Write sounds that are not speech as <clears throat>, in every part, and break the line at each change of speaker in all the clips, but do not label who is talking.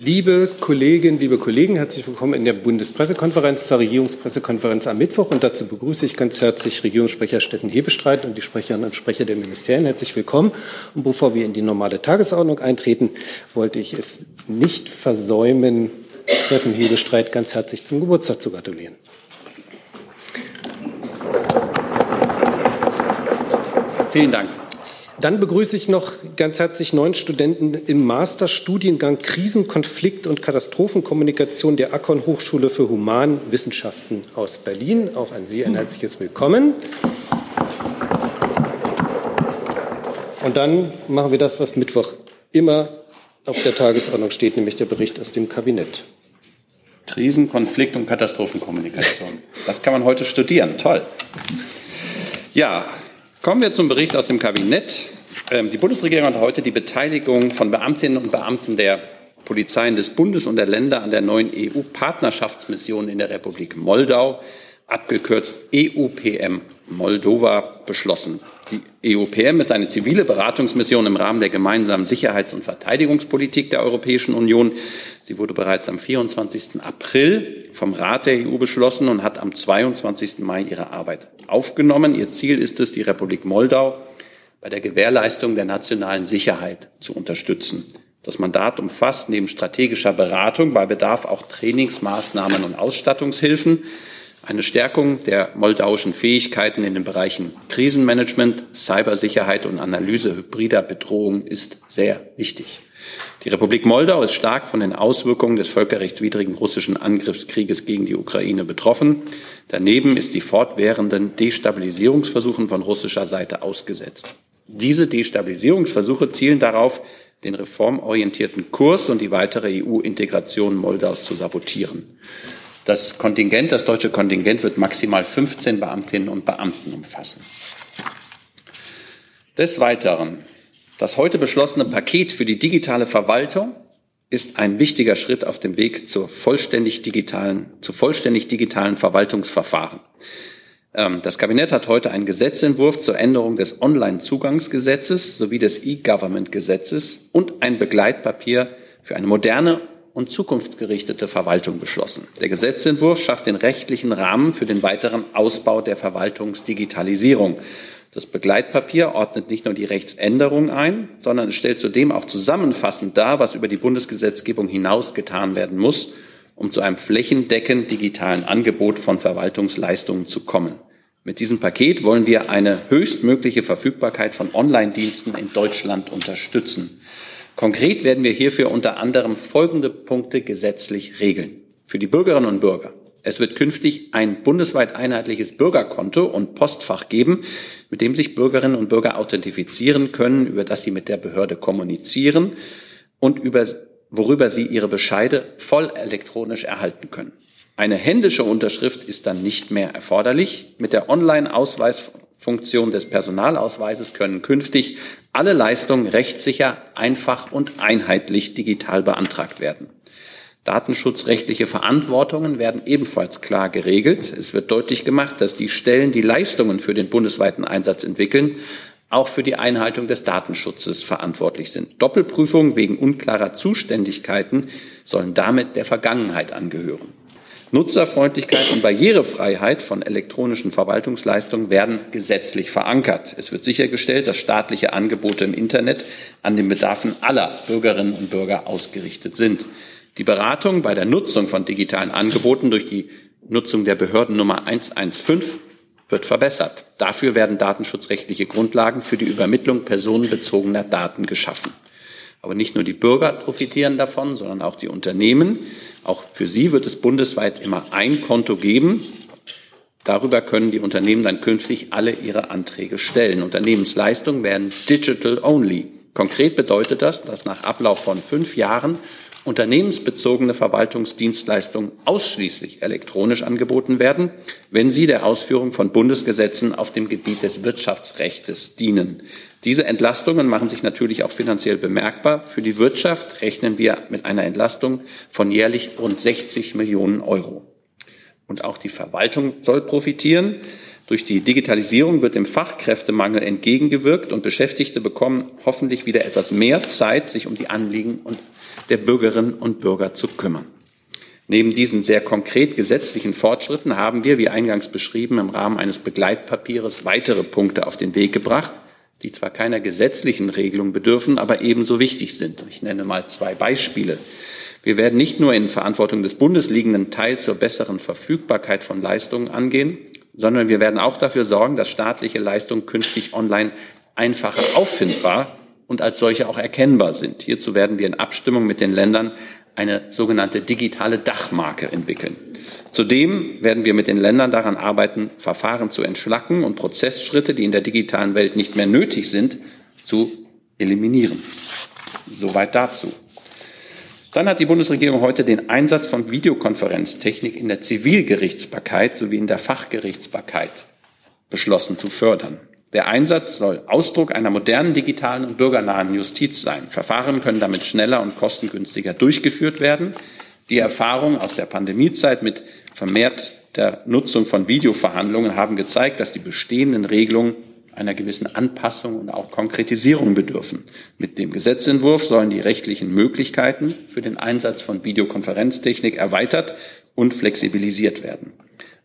Liebe Kolleginnen, liebe Kollegen, herzlich willkommen in der Bundespressekonferenz zur Regierungspressekonferenz am Mittwoch. Und dazu begrüße ich ganz herzlich Regierungssprecher Steffen Hebestreit und die Sprecherinnen und Sprecher der Ministerien. Herzlich willkommen. Und bevor wir in die normale Tagesordnung eintreten, wollte ich es nicht versäumen, Steffen Hebestreit ganz herzlich zum Geburtstag zu gratulieren.
Vielen Dank.
Dann begrüße ich noch ganz herzlich neun Studenten im Masterstudiengang Krisen-, Konflikt- und Katastrophenkommunikation der Akkon Hochschule für Humanwissenschaften aus Berlin. Auch an Sie ein herzliches Willkommen. Und dann machen wir das, was Mittwoch immer auf der Tagesordnung steht, nämlich der Bericht aus dem Kabinett.
Krisen-, Konflikt- und Katastrophenkommunikation. Das kann man heute studieren. Toll. Ja, Kommen wir zum Bericht aus dem Kabinett. Ähm, die Bundesregierung hat heute die Beteiligung von Beamtinnen und Beamten der Polizeien des Bundes und der Länder an der neuen EU-Partnerschaftsmission in der Republik Moldau, abgekürzt EUPM Moldova, beschlossen. Die EUPM ist eine zivile Beratungsmission im Rahmen der gemeinsamen Sicherheits- und Verteidigungspolitik der Europäischen Union. Sie wurde bereits am 24. April vom Rat der EU beschlossen und hat am 22. Mai ihre Arbeit aufgenommen. Ihr Ziel ist es, die Republik Moldau bei der Gewährleistung der nationalen Sicherheit zu unterstützen. Das Mandat umfasst neben strategischer Beratung bei Bedarf auch Trainingsmaßnahmen und Ausstattungshilfen. Eine Stärkung der moldauischen Fähigkeiten in den Bereichen Krisenmanagement, Cybersicherheit und Analyse hybrider Bedrohungen ist sehr wichtig. Die Republik Moldau ist stark von den Auswirkungen des völkerrechtswidrigen russischen Angriffskrieges gegen die Ukraine betroffen. Daneben ist die fortwährenden Destabilisierungsversuchen von russischer Seite ausgesetzt. Diese Destabilisierungsversuche zielen darauf, den reformorientierten Kurs und die weitere EU-Integration Moldaus zu sabotieren. Das Kontingent, das deutsche Kontingent wird maximal 15 Beamtinnen und Beamten umfassen. Des Weiteren, das heute beschlossene Paket für die digitale Verwaltung ist ein wichtiger Schritt auf dem Weg zur vollständig digitalen, zu vollständig digitalen Verwaltungsverfahren. Ähm, das Kabinett hat heute einen Gesetzentwurf zur Änderung des Online-Zugangsgesetzes sowie des E-Government-Gesetzes und ein Begleitpapier für eine moderne und zukunftsgerichtete Verwaltung beschlossen. Der Gesetzentwurf schafft den rechtlichen Rahmen für den weiteren Ausbau der Verwaltungsdigitalisierung. Das Begleitpapier ordnet nicht nur die Rechtsänderung ein, sondern stellt zudem auch zusammenfassend dar, was über die Bundesgesetzgebung hinaus getan werden muss, um zu einem flächendeckend digitalen Angebot von Verwaltungsleistungen zu kommen. Mit diesem Paket wollen wir eine höchstmögliche Verfügbarkeit von Online-Diensten in Deutschland unterstützen. Konkret werden wir hierfür unter anderem folgende Punkte gesetzlich regeln. Für die Bürgerinnen und Bürger. Es wird künftig ein bundesweit einheitliches Bürgerkonto und Postfach geben, mit dem sich Bürgerinnen und Bürger authentifizieren können, über das sie mit der Behörde kommunizieren und über, worüber sie ihre Bescheide voll elektronisch erhalten können. Eine händische Unterschrift ist dann nicht mehr erforderlich. Mit der Online-Ausweis Funktion des Personalausweises können künftig alle Leistungen rechtssicher, einfach und einheitlich digital beantragt werden. Datenschutzrechtliche Verantwortungen werden ebenfalls klar geregelt. Es wird deutlich gemacht, dass die Stellen, die Leistungen für den bundesweiten Einsatz entwickeln, auch für die Einhaltung des Datenschutzes verantwortlich sind. Doppelprüfungen wegen unklarer Zuständigkeiten sollen damit der Vergangenheit angehören. Nutzerfreundlichkeit und Barrierefreiheit von elektronischen Verwaltungsleistungen werden gesetzlich verankert. Es wird sichergestellt, dass staatliche Angebote im Internet an den Bedarfen aller Bürgerinnen und Bürger ausgerichtet sind. Die Beratung bei der Nutzung von digitalen Angeboten durch die Nutzung der Behördennummer 115 wird verbessert. Dafür werden datenschutzrechtliche Grundlagen für die Übermittlung personenbezogener Daten geschaffen. Aber nicht nur die Bürger profitieren davon, sondern auch die Unternehmen. Auch für sie wird es bundesweit immer ein Konto geben. Darüber können die Unternehmen dann künftig alle ihre Anträge stellen. Unternehmensleistungen werden digital only. Konkret bedeutet das, dass nach Ablauf von fünf Jahren unternehmensbezogene Verwaltungsdienstleistungen ausschließlich elektronisch angeboten werden, wenn sie der Ausführung von Bundesgesetzen auf dem Gebiet des Wirtschaftsrechts dienen. Diese Entlastungen machen sich natürlich auch finanziell bemerkbar. Für die Wirtschaft rechnen wir mit einer Entlastung von jährlich rund 60 Millionen Euro. Und auch die Verwaltung soll profitieren. Durch die Digitalisierung wird dem Fachkräftemangel entgegengewirkt und Beschäftigte bekommen hoffentlich wieder etwas mehr Zeit, sich um die Anliegen und der Bürgerinnen und Bürger zu kümmern. Neben diesen sehr konkret gesetzlichen Fortschritten haben wir, wie eingangs beschrieben, im Rahmen eines Begleitpapiers weitere Punkte auf den Weg gebracht, die zwar keiner gesetzlichen Regelung bedürfen, aber ebenso wichtig sind. Ich nenne mal zwei Beispiele. Wir werden nicht nur in Verantwortung des Bundes liegenden Teil zur besseren Verfügbarkeit von Leistungen angehen, sondern wir werden auch dafür sorgen, dass staatliche Leistungen künftig online einfacher auffindbar und als solche auch erkennbar sind. Hierzu werden wir in Abstimmung mit den Ländern eine sogenannte digitale Dachmarke entwickeln. Zudem werden wir mit den Ländern daran arbeiten, Verfahren zu entschlacken und Prozessschritte, die in der digitalen Welt nicht mehr nötig sind, zu eliminieren. Soweit dazu. Dann hat die Bundesregierung heute den Einsatz von Videokonferenztechnik in der Zivilgerichtsbarkeit sowie in der Fachgerichtsbarkeit beschlossen zu fördern. Der Einsatz soll Ausdruck einer modernen, digitalen und bürgernahen Justiz sein. Verfahren können damit schneller und kostengünstiger durchgeführt werden. Die Erfahrungen aus der Pandemiezeit mit vermehrter Nutzung von Videoverhandlungen haben gezeigt, dass die bestehenden Regelungen einer gewissen Anpassung und auch Konkretisierung bedürfen. Mit dem Gesetzentwurf sollen die rechtlichen Möglichkeiten für den Einsatz von Videokonferenztechnik erweitert und flexibilisiert werden.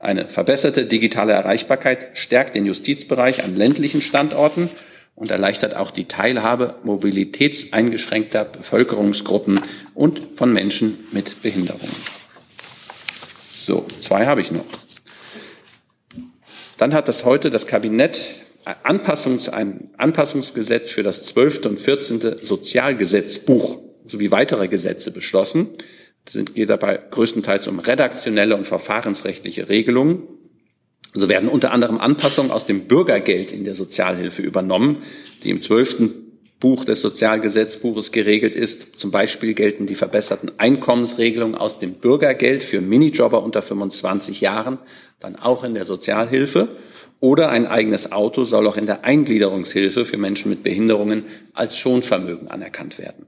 Eine verbesserte digitale Erreichbarkeit stärkt den Justizbereich an ländlichen Standorten und erleichtert auch die Teilhabe mobilitätseingeschränkter Bevölkerungsgruppen und von Menschen mit Behinderungen. So, zwei habe ich noch. Dann hat das heute das Kabinett Anpassungs, ein Anpassungsgesetz für das 12. und 14. Sozialgesetzbuch sowie weitere Gesetze beschlossen. Es geht dabei größtenteils um redaktionelle und verfahrensrechtliche Regelungen. So werden unter anderem Anpassungen aus dem Bürgergeld in der Sozialhilfe übernommen, die im zwölften Buch des Sozialgesetzbuches geregelt ist. Zum Beispiel gelten die verbesserten Einkommensregelungen aus dem Bürgergeld für Minijobber unter 25 Jahren dann auch in der Sozialhilfe. Oder ein eigenes Auto soll auch in der Eingliederungshilfe für Menschen mit Behinderungen als Schonvermögen anerkannt werden.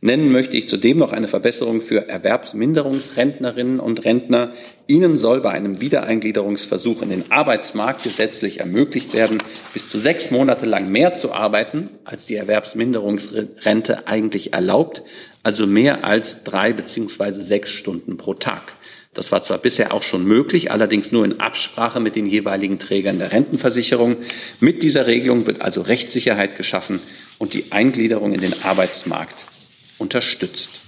Nennen möchte ich zudem noch eine Verbesserung für Erwerbsminderungsrentnerinnen und Rentner. Ihnen soll bei einem Wiedereingliederungsversuch in den Arbeitsmarkt gesetzlich ermöglicht werden, bis zu sechs Monate lang mehr zu arbeiten, als die Erwerbsminderungsrente eigentlich erlaubt, also mehr als drei beziehungsweise sechs Stunden pro Tag. Das war zwar bisher auch schon möglich, allerdings nur in Absprache mit den jeweiligen Trägern der Rentenversicherung. Mit dieser Regelung wird also Rechtssicherheit geschaffen und die Eingliederung in den Arbeitsmarkt unterstützt.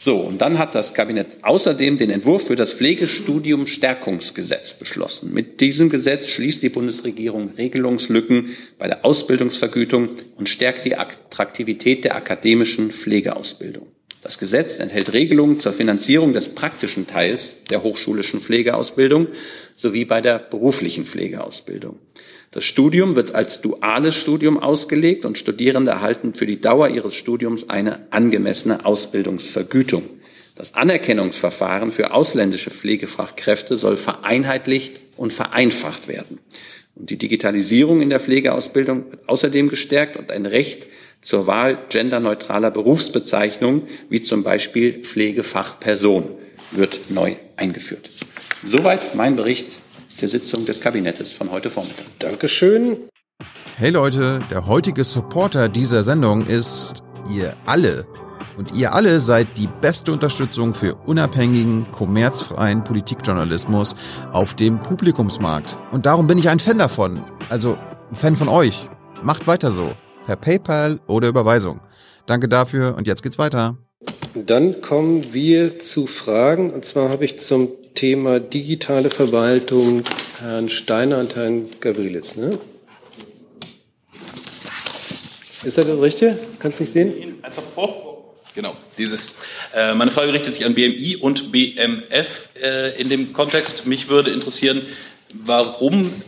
So, und dann hat das Kabinett außerdem den Entwurf für das Pflegestudium Stärkungsgesetz beschlossen. Mit diesem Gesetz schließt die Bundesregierung Regelungslücken bei der Ausbildungsvergütung und stärkt die Attraktivität der akademischen Pflegeausbildung. Das Gesetz enthält Regelungen zur Finanzierung des praktischen Teils der hochschulischen Pflegeausbildung sowie bei der beruflichen Pflegeausbildung. Das Studium wird als duales Studium ausgelegt und Studierende erhalten für die Dauer ihres Studiums eine angemessene Ausbildungsvergütung. Das Anerkennungsverfahren für ausländische Pflegefachkräfte soll vereinheitlicht und vereinfacht werden. Und die Digitalisierung in der Pflegeausbildung wird außerdem gestärkt und ein Recht zur Wahl genderneutraler Berufsbezeichnungen, wie zum Beispiel Pflegefachperson, wird neu eingeführt. Soweit mein Bericht der Sitzung des Kabinettes von heute Vormittag.
Dankeschön.
Hey Leute, der heutige Supporter dieser Sendung ist ihr alle. Und ihr alle seid die beste Unterstützung für unabhängigen, kommerzfreien Politikjournalismus auf dem Publikumsmarkt. Und darum bin ich ein Fan davon. Also ein Fan von euch. Macht weiter so. Per PayPal oder Überweisung. Danke dafür und jetzt geht's weiter.
Dann kommen wir zu Fragen. Und zwar habe ich zum Thema digitale Verwaltung Herrn Steiner und Herrn Gavrilitz. Ne? Ist das das Richtige? Kannst du nicht sehen?
Genau, dieses. Äh, meine Frage richtet sich an BMI und BMF äh, in dem Kontext. Mich würde interessieren, warum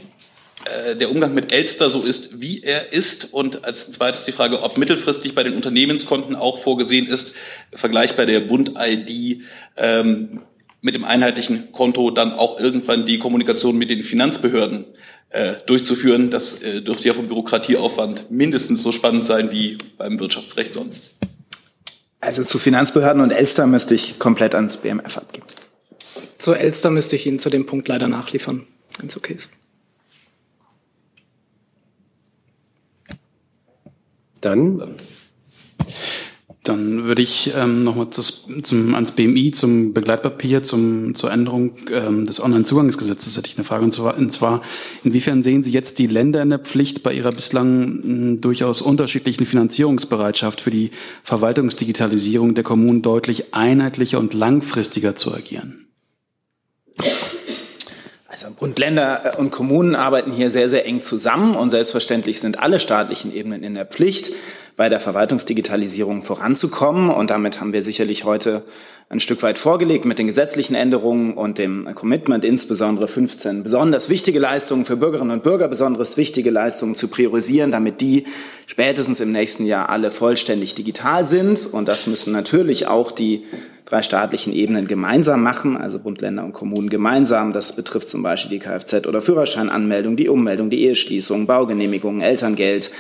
äh, der Umgang mit Elster so ist, wie er ist. Und als zweites die Frage, ob mittelfristig bei den Unternehmenskonten auch vorgesehen ist, vergleichbar der Bund-ID ähm, mit dem einheitlichen Konto dann auch irgendwann die Kommunikation mit den Finanzbehörden äh, durchzuführen. Das äh, dürfte ja vom Bürokratieaufwand mindestens so spannend sein wie beim Wirtschaftsrecht sonst.
Also zu Finanzbehörden und Elster müsste ich komplett ans BMF abgeben.
Zu Elster müsste ich Ihnen zu dem Punkt leider nachliefern, wenn es okay ist.
Dann
Dann würde ich ähm, nochmal zum, ans BMI, zum Begleitpapier, zum, zur Änderung ähm, des Onlinezugangsgesetzes hätte ich eine Frage. Und zwar, und zwar, inwiefern sehen Sie jetzt die Länder in der Pflicht, bei ihrer bislang mh, durchaus unterschiedlichen Finanzierungsbereitschaft für die Verwaltungsdigitalisierung der Kommunen deutlich einheitlicher und langfristiger zu agieren?
Also Bund, Länder und Kommunen arbeiten hier sehr, sehr eng zusammen und selbstverständlich sind alle staatlichen Ebenen in der Pflicht, bei der Verwaltungsdigitalisierung voranzukommen. Und damit haben wir sicherlich heute ein Stück weit vorgelegt mit den gesetzlichen Änderungen und dem Commitment, insbesondere 15 besonders wichtige Leistungen für Bürgerinnen und Bürger, besonders wichtige Leistungen zu priorisieren, damit die spätestens im nächsten Jahr alle vollständig digital sind. Und das müssen natürlich auch die drei staatlichen Ebenen gemeinsam machen, also Bund, Länder und Kommunen gemeinsam. Das betrifft zum Beispiel die Kfz- oder Führerscheinanmeldung, die Ummeldung, die Eheschließung, Baugenehmigungen, Elterngeld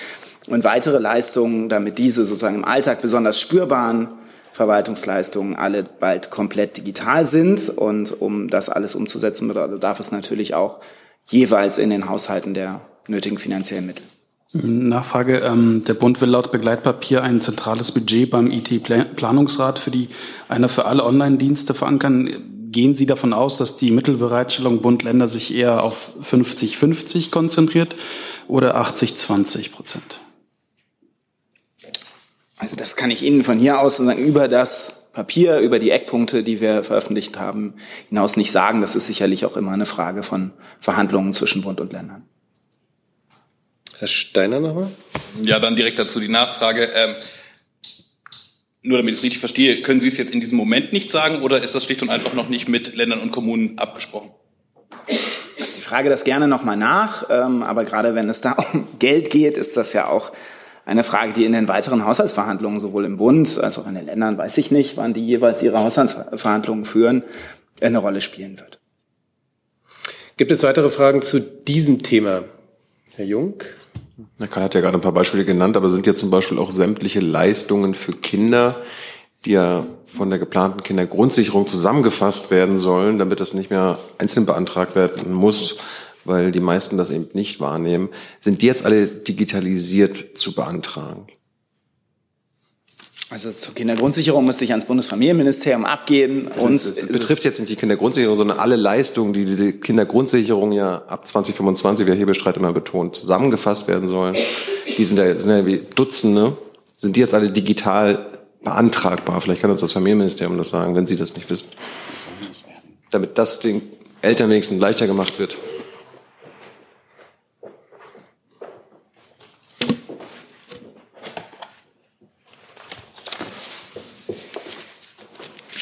und weitere Leistungen, damit diese sozusagen im Alltag besonders spürbaren Verwaltungsleistungen alle bald komplett digital sind. Und um das alles umzusetzen, bedarf es natürlich auch jeweils in den Haushalten der nötigen finanziellen Mittel.
Nachfrage. Ähm, der Bund will laut Begleitpapier ein zentrales Budget beim IT-Planungsrat für die einer für alle Online-Dienste verankern. Gehen Sie davon aus, dass die Mittelbereitstellung Bund-Länder sich eher auf 50-50 konzentriert oder 80-20 Prozent?
Also das kann ich Ihnen von hier aus sozusagen über das Papier, über die Eckpunkte, die wir veröffentlicht haben, hinaus nicht sagen. Das ist sicherlich auch immer eine Frage von Verhandlungen zwischen Bund und Ländern.
Herr Steiner nochmal?
Ja, dann direkt dazu die Nachfrage. Ähm, nur damit ich es richtig verstehe, können Sie es jetzt in diesem Moment nicht sagen oder ist das schlicht und einfach noch nicht mit Ländern und Kommunen abgesprochen?
Ich frage das gerne nochmal nach, ähm, aber gerade wenn es da <laughs> um Geld geht, ist das ja auch eine Frage, die in den weiteren Haushaltsverhandlungen sowohl im Bund als auch in den Ländern, weiß ich nicht, wann die jeweils ihre Haushaltsverhandlungen führen, eine Rolle spielen wird.
Gibt es weitere Fragen zu diesem Thema? Herr Jung?
Herr Karl hat ja gerade ein paar Beispiele genannt, aber sind jetzt zum Beispiel auch sämtliche Leistungen für Kinder, die ja von der geplanten Kindergrundsicherung zusammengefasst werden sollen, damit das nicht mehr einzeln beantragt werden muss, weil die meisten das eben nicht wahrnehmen. Sind die jetzt alle digitalisiert zu beantragen?
Also zur Kindergrundsicherung müsste ich ans Bundesfamilienministerium abgeben.
Das und es betrifft jetzt nicht die Kindergrundsicherung, sondern alle Leistungen, die diese Kindergrundsicherung ja ab 2025, wie Herr Hebestreit immer betont, zusammengefasst werden sollen. Die sind ja, sind ja wie Dutzende. Sind die jetzt alle digital beantragbar? Vielleicht kann uns das Familienministerium das sagen, wenn Sie das nicht wissen. Damit das den Eltern wenigstens leichter gemacht wird.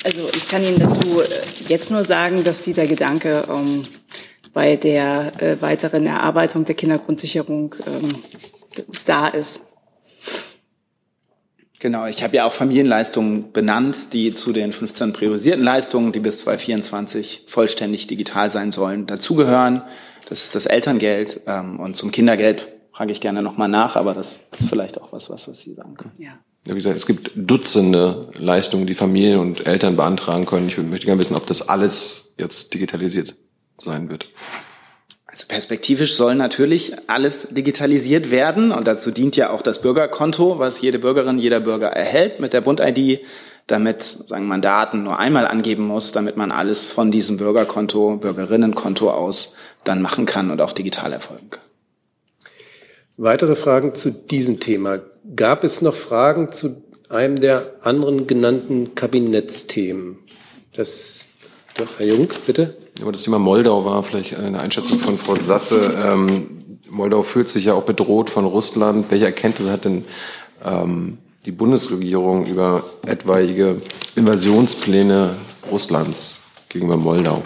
Also ich kann Ihnen dazu äh, jetzt nur sagen, dass dieser Gedanke ähm, bei der äh, weiteren Erarbeitung der Kindergrundsicherung ähm, da ist.
Genau, ich habe ja auch Familienleistungen benannt, die zu den 15 priorisierten Leistungen, die bis 2024 vollständig digital sein sollen, dazugehören. Das ist das Elterngeld ähm, und zum Kindergeld frage ich gerne nochmal nach, aber das ist vielleicht auch was, was, was Sie sagen können.
Ja.
Wie gesagt, es gibt Dutzende Leistungen, die Familien und Eltern beantragen können. Ich möchte gerne wissen, ob das alles jetzt digitalisiert sein wird.
Also perspektivisch soll natürlich alles digitalisiert werden und dazu dient ja auch das Bürgerkonto, was jede Bürgerin, jeder Bürger erhält mit der Bund-ID, damit sagen man Daten nur einmal angeben muss, damit man alles von diesem Bürgerkonto, Bürgerinnenkonto aus dann machen kann und auch digital erfolgen kann.
Weitere Fragen zu diesem Thema? Gab es noch Fragen zu einem der anderen genannten Kabinettsthemen? Das, doch, Herr Jung, bitte.
Aber das Thema Moldau war vielleicht eine Einschätzung von Frau Sasse. Ähm, Moldau fühlt sich ja auch bedroht von Russland. Welche Erkenntnisse hat denn ähm, die Bundesregierung über etwaige Invasionspläne Russlands gegenüber Moldau?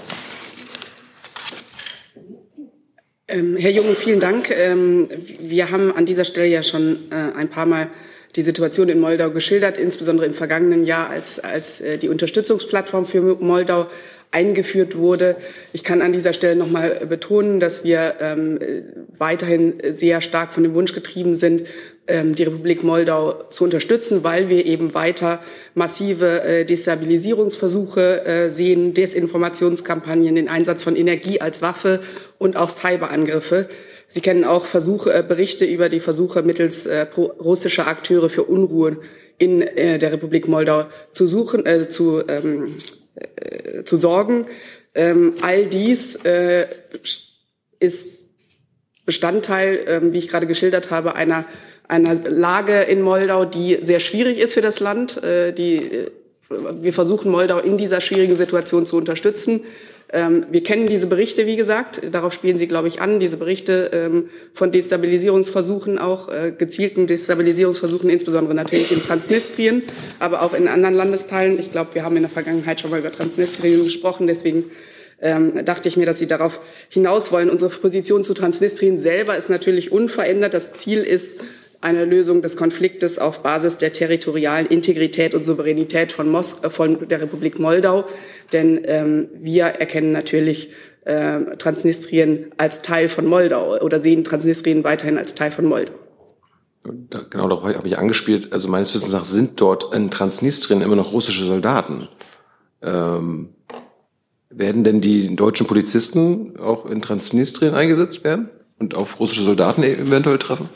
Ähm, Herr Jung, vielen Dank. Ähm, wir haben an dieser Stelle ja schon äh, ein paar Mal die Situation in Moldau geschildert, insbesondere im vergangenen Jahr, als, als äh, die Unterstützungsplattform für Moldau eingeführt wurde. Ich kann an dieser Stelle nochmal betonen, dass wir ähm, weiterhin sehr stark von dem Wunsch getrieben sind, ähm, die Republik Moldau zu unterstützen, weil wir eben weiter massive äh, Destabilisierungsversuche äh, sehen, Desinformationskampagnen, den Einsatz von Energie als Waffe und auch Cyberangriffe. Sie kennen auch Versuche, äh, Berichte über die Versuche mittels äh, russischer Akteure für Unruhen in äh, der Republik Moldau zu suchen, äh, zu, ähm, äh, zu sorgen. Ähm, all dies äh, ist Bestandteil, ähm, wie ich gerade geschildert habe, einer einer Lage in Moldau, die sehr schwierig ist für das Land. Äh, die, äh, wir versuchen Moldau in dieser schwierigen Situation zu unterstützen. Ähm, wir kennen diese Berichte, wie gesagt, darauf spielen Sie, glaube ich, an, diese Berichte ähm, von Destabilisierungsversuchen, auch äh, gezielten Destabilisierungsversuchen, insbesondere natürlich in Transnistrien, aber auch in anderen Landesteilen. Ich glaube, wir haben in der Vergangenheit schon mal über Transnistrien gesprochen, deswegen ähm, dachte ich mir, dass Sie darauf hinaus wollen. Unsere Position zu Transnistrien selber ist natürlich unverändert. Das Ziel ist, eine Lösung des Konfliktes auf Basis der territorialen Integrität und Souveränität von, Mos äh, von der Republik Moldau. Denn ähm, wir erkennen natürlich äh, Transnistrien als Teil von Moldau oder sehen Transnistrien weiterhin als Teil von Moldau.
Da, genau, darauf habe ich angespielt. Also meines Wissens nach sind dort in Transnistrien immer noch russische Soldaten. Ähm, werden denn die deutschen Polizisten auch in Transnistrien eingesetzt werden und auf russische Soldaten eventuell treffen?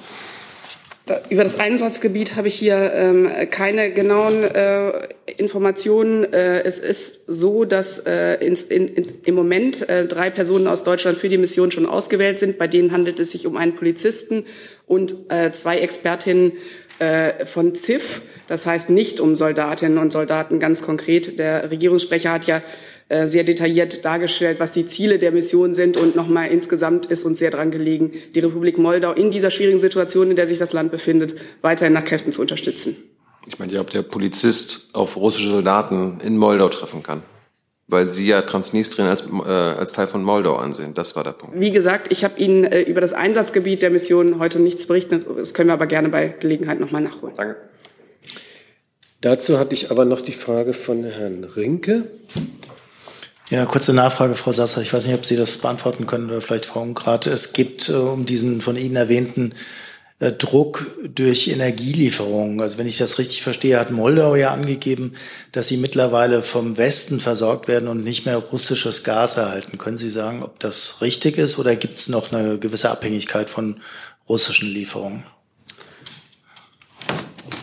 Über das Einsatzgebiet habe ich hier ähm, keine genauen äh, Informationen. Äh, es ist so, dass äh, ins, in, in, im Moment äh, drei Personen aus Deutschland für die Mission schon ausgewählt sind. Bei denen handelt es sich um einen Polizisten und äh, zwei Expertinnen äh, von ZIF. Das heißt nicht um Soldatinnen und Soldaten ganz konkret. Der Regierungssprecher hat ja sehr detailliert dargestellt, was die Ziele der Mission sind. Und nochmal insgesamt ist uns sehr daran gelegen, die Republik Moldau in dieser schwierigen Situation, in der sich das Land befindet, weiterhin nach Kräften zu unterstützen.
Ich meine, ob der Polizist auf russische Soldaten in Moldau treffen kann. Weil Sie ja Transnistrien als, äh, als Teil von Moldau ansehen. Das war der Punkt.
Wie gesagt, ich habe Ihnen äh, über das Einsatzgebiet der Mission heute nichts berichtet. Das können wir aber gerne bei Gelegenheit nochmal nachholen.
Danke.
Dazu hatte ich aber noch die Frage von Herrn Rinke.
Ja, kurze Nachfrage, Frau Sasser. Ich weiß nicht, ob Sie das beantworten können oder vielleicht Frau Ungrad. Es geht äh, um diesen von Ihnen erwähnten äh, Druck durch Energielieferungen. Also wenn ich das richtig verstehe, hat Moldau ja angegeben, dass sie mittlerweile vom Westen versorgt werden und nicht mehr russisches Gas erhalten. Können Sie sagen, ob das richtig ist oder gibt es noch eine gewisse Abhängigkeit von russischen Lieferungen?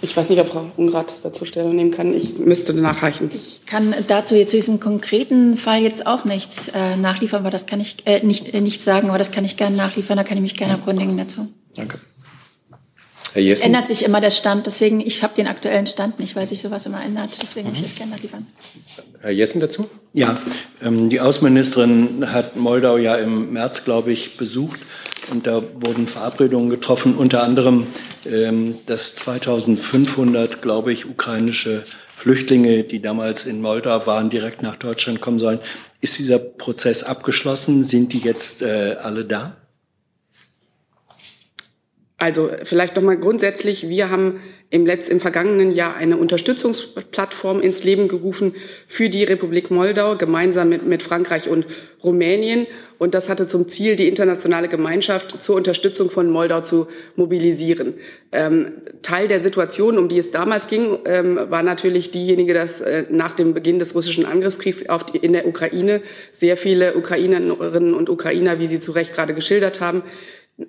Ich weiß nicht, ob Frau Ungrad dazu Stellung nehmen kann. Ich müsste nachreichen.
Ich kann dazu jetzt zu diesem konkreten Fall jetzt auch nichts äh, nachliefern, aber das kann ich äh, nicht, äh, nicht sagen, aber das kann ich gerne nachliefern, da kann ich mich gerne erkundigen dazu.
Danke.
Herr Jessen? Es ändert sich immer der Stand, deswegen, ich habe den aktuellen Stand nicht, weil sich sowas immer ändert. Deswegen mhm. möchte ich das gerne nachliefern.
Herr Jessen dazu?
Ja, ähm, die Außenministerin hat Moldau ja im März, glaube ich, besucht. Und da wurden Verabredungen getroffen, unter anderem, ähm, dass 2500, glaube ich, ukrainische Flüchtlinge, die damals in Moldau waren, direkt nach Deutschland kommen sollen. Ist dieser Prozess abgeschlossen? Sind die jetzt äh, alle da?
Also vielleicht noch mal grundsätzlich, wir haben im, Letz-, im vergangenen Jahr eine Unterstützungsplattform ins Leben gerufen für die Republik Moldau, gemeinsam mit, mit Frankreich und Rumänien. Und das hatte zum Ziel, die internationale Gemeinschaft zur Unterstützung von Moldau zu mobilisieren. Ähm, Teil der Situation, um die es damals ging, ähm, war natürlich diejenige, dass äh, nach dem Beginn des russischen Angriffskriegs auf die, in der Ukraine sehr viele Ukrainerinnen und Ukrainer, wie Sie zu Recht gerade geschildert haben,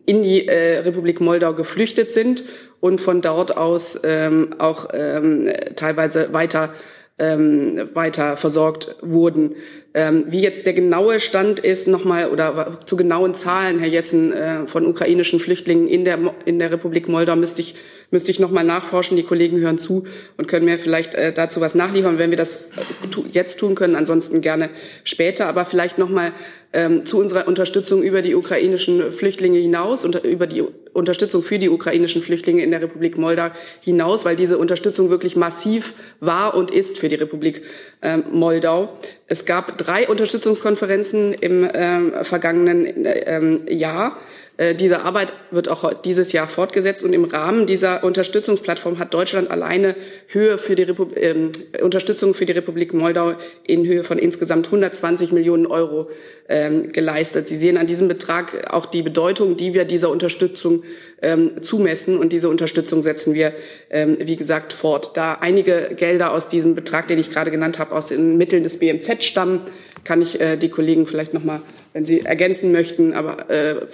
in die äh, Republik Moldau geflüchtet sind und von dort aus ähm, auch ähm, teilweise weiter ähm, weiter versorgt wurden. Ähm, wie jetzt der genaue Stand ist, nochmal oder zu genauen Zahlen, Herr Jessen, äh, von ukrainischen Flüchtlingen in der in der Republik Moldau müsste ich müsste ich nochmal nachforschen. Die Kollegen hören zu und können mir vielleicht äh, dazu was nachliefern, wenn wir das äh, jetzt tun können. Ansonsten gerne später. Aber vielleicht nochmal ähm, zu unserer Unterstützung über die ukrainischen Flüchtlinge hinaus und über die Unterstützung für die ukrainischen Flüchtlinge in der Republik Moldau hinaus, weil diese Unterstützung wirklich massiv war und ist für die Republik ähm, Moldau. Es gab drei Unterstützungskonferenzen im ähm, vergangenen ähm, Jahr Äh, diese Arbeit wird auch dieses Jahr fortgesetzt und im Rahmen dieser Unterstützungsplattform hat Deutschland alleine Höhe für die Repub äh, Unterstützung für die Republik Moldau in Höhe von insgesamt 120 Millionen Euro ähm, geleistet. Sie sehen an diesem Betrag auch die Bedeutung, die wir dieser Unterstützung ähm, zumessen und diese Unterstützung setzen wir, ähm, wie gesagt, fort. Da einige Gelder aus diesem Betrag, den ich gerade genannt habe, aus den Mitteln des BMZ stammen, kann ich äh, die Kollegen vielleicht noch mal, wenn sie ergänzen möchten, aber äh,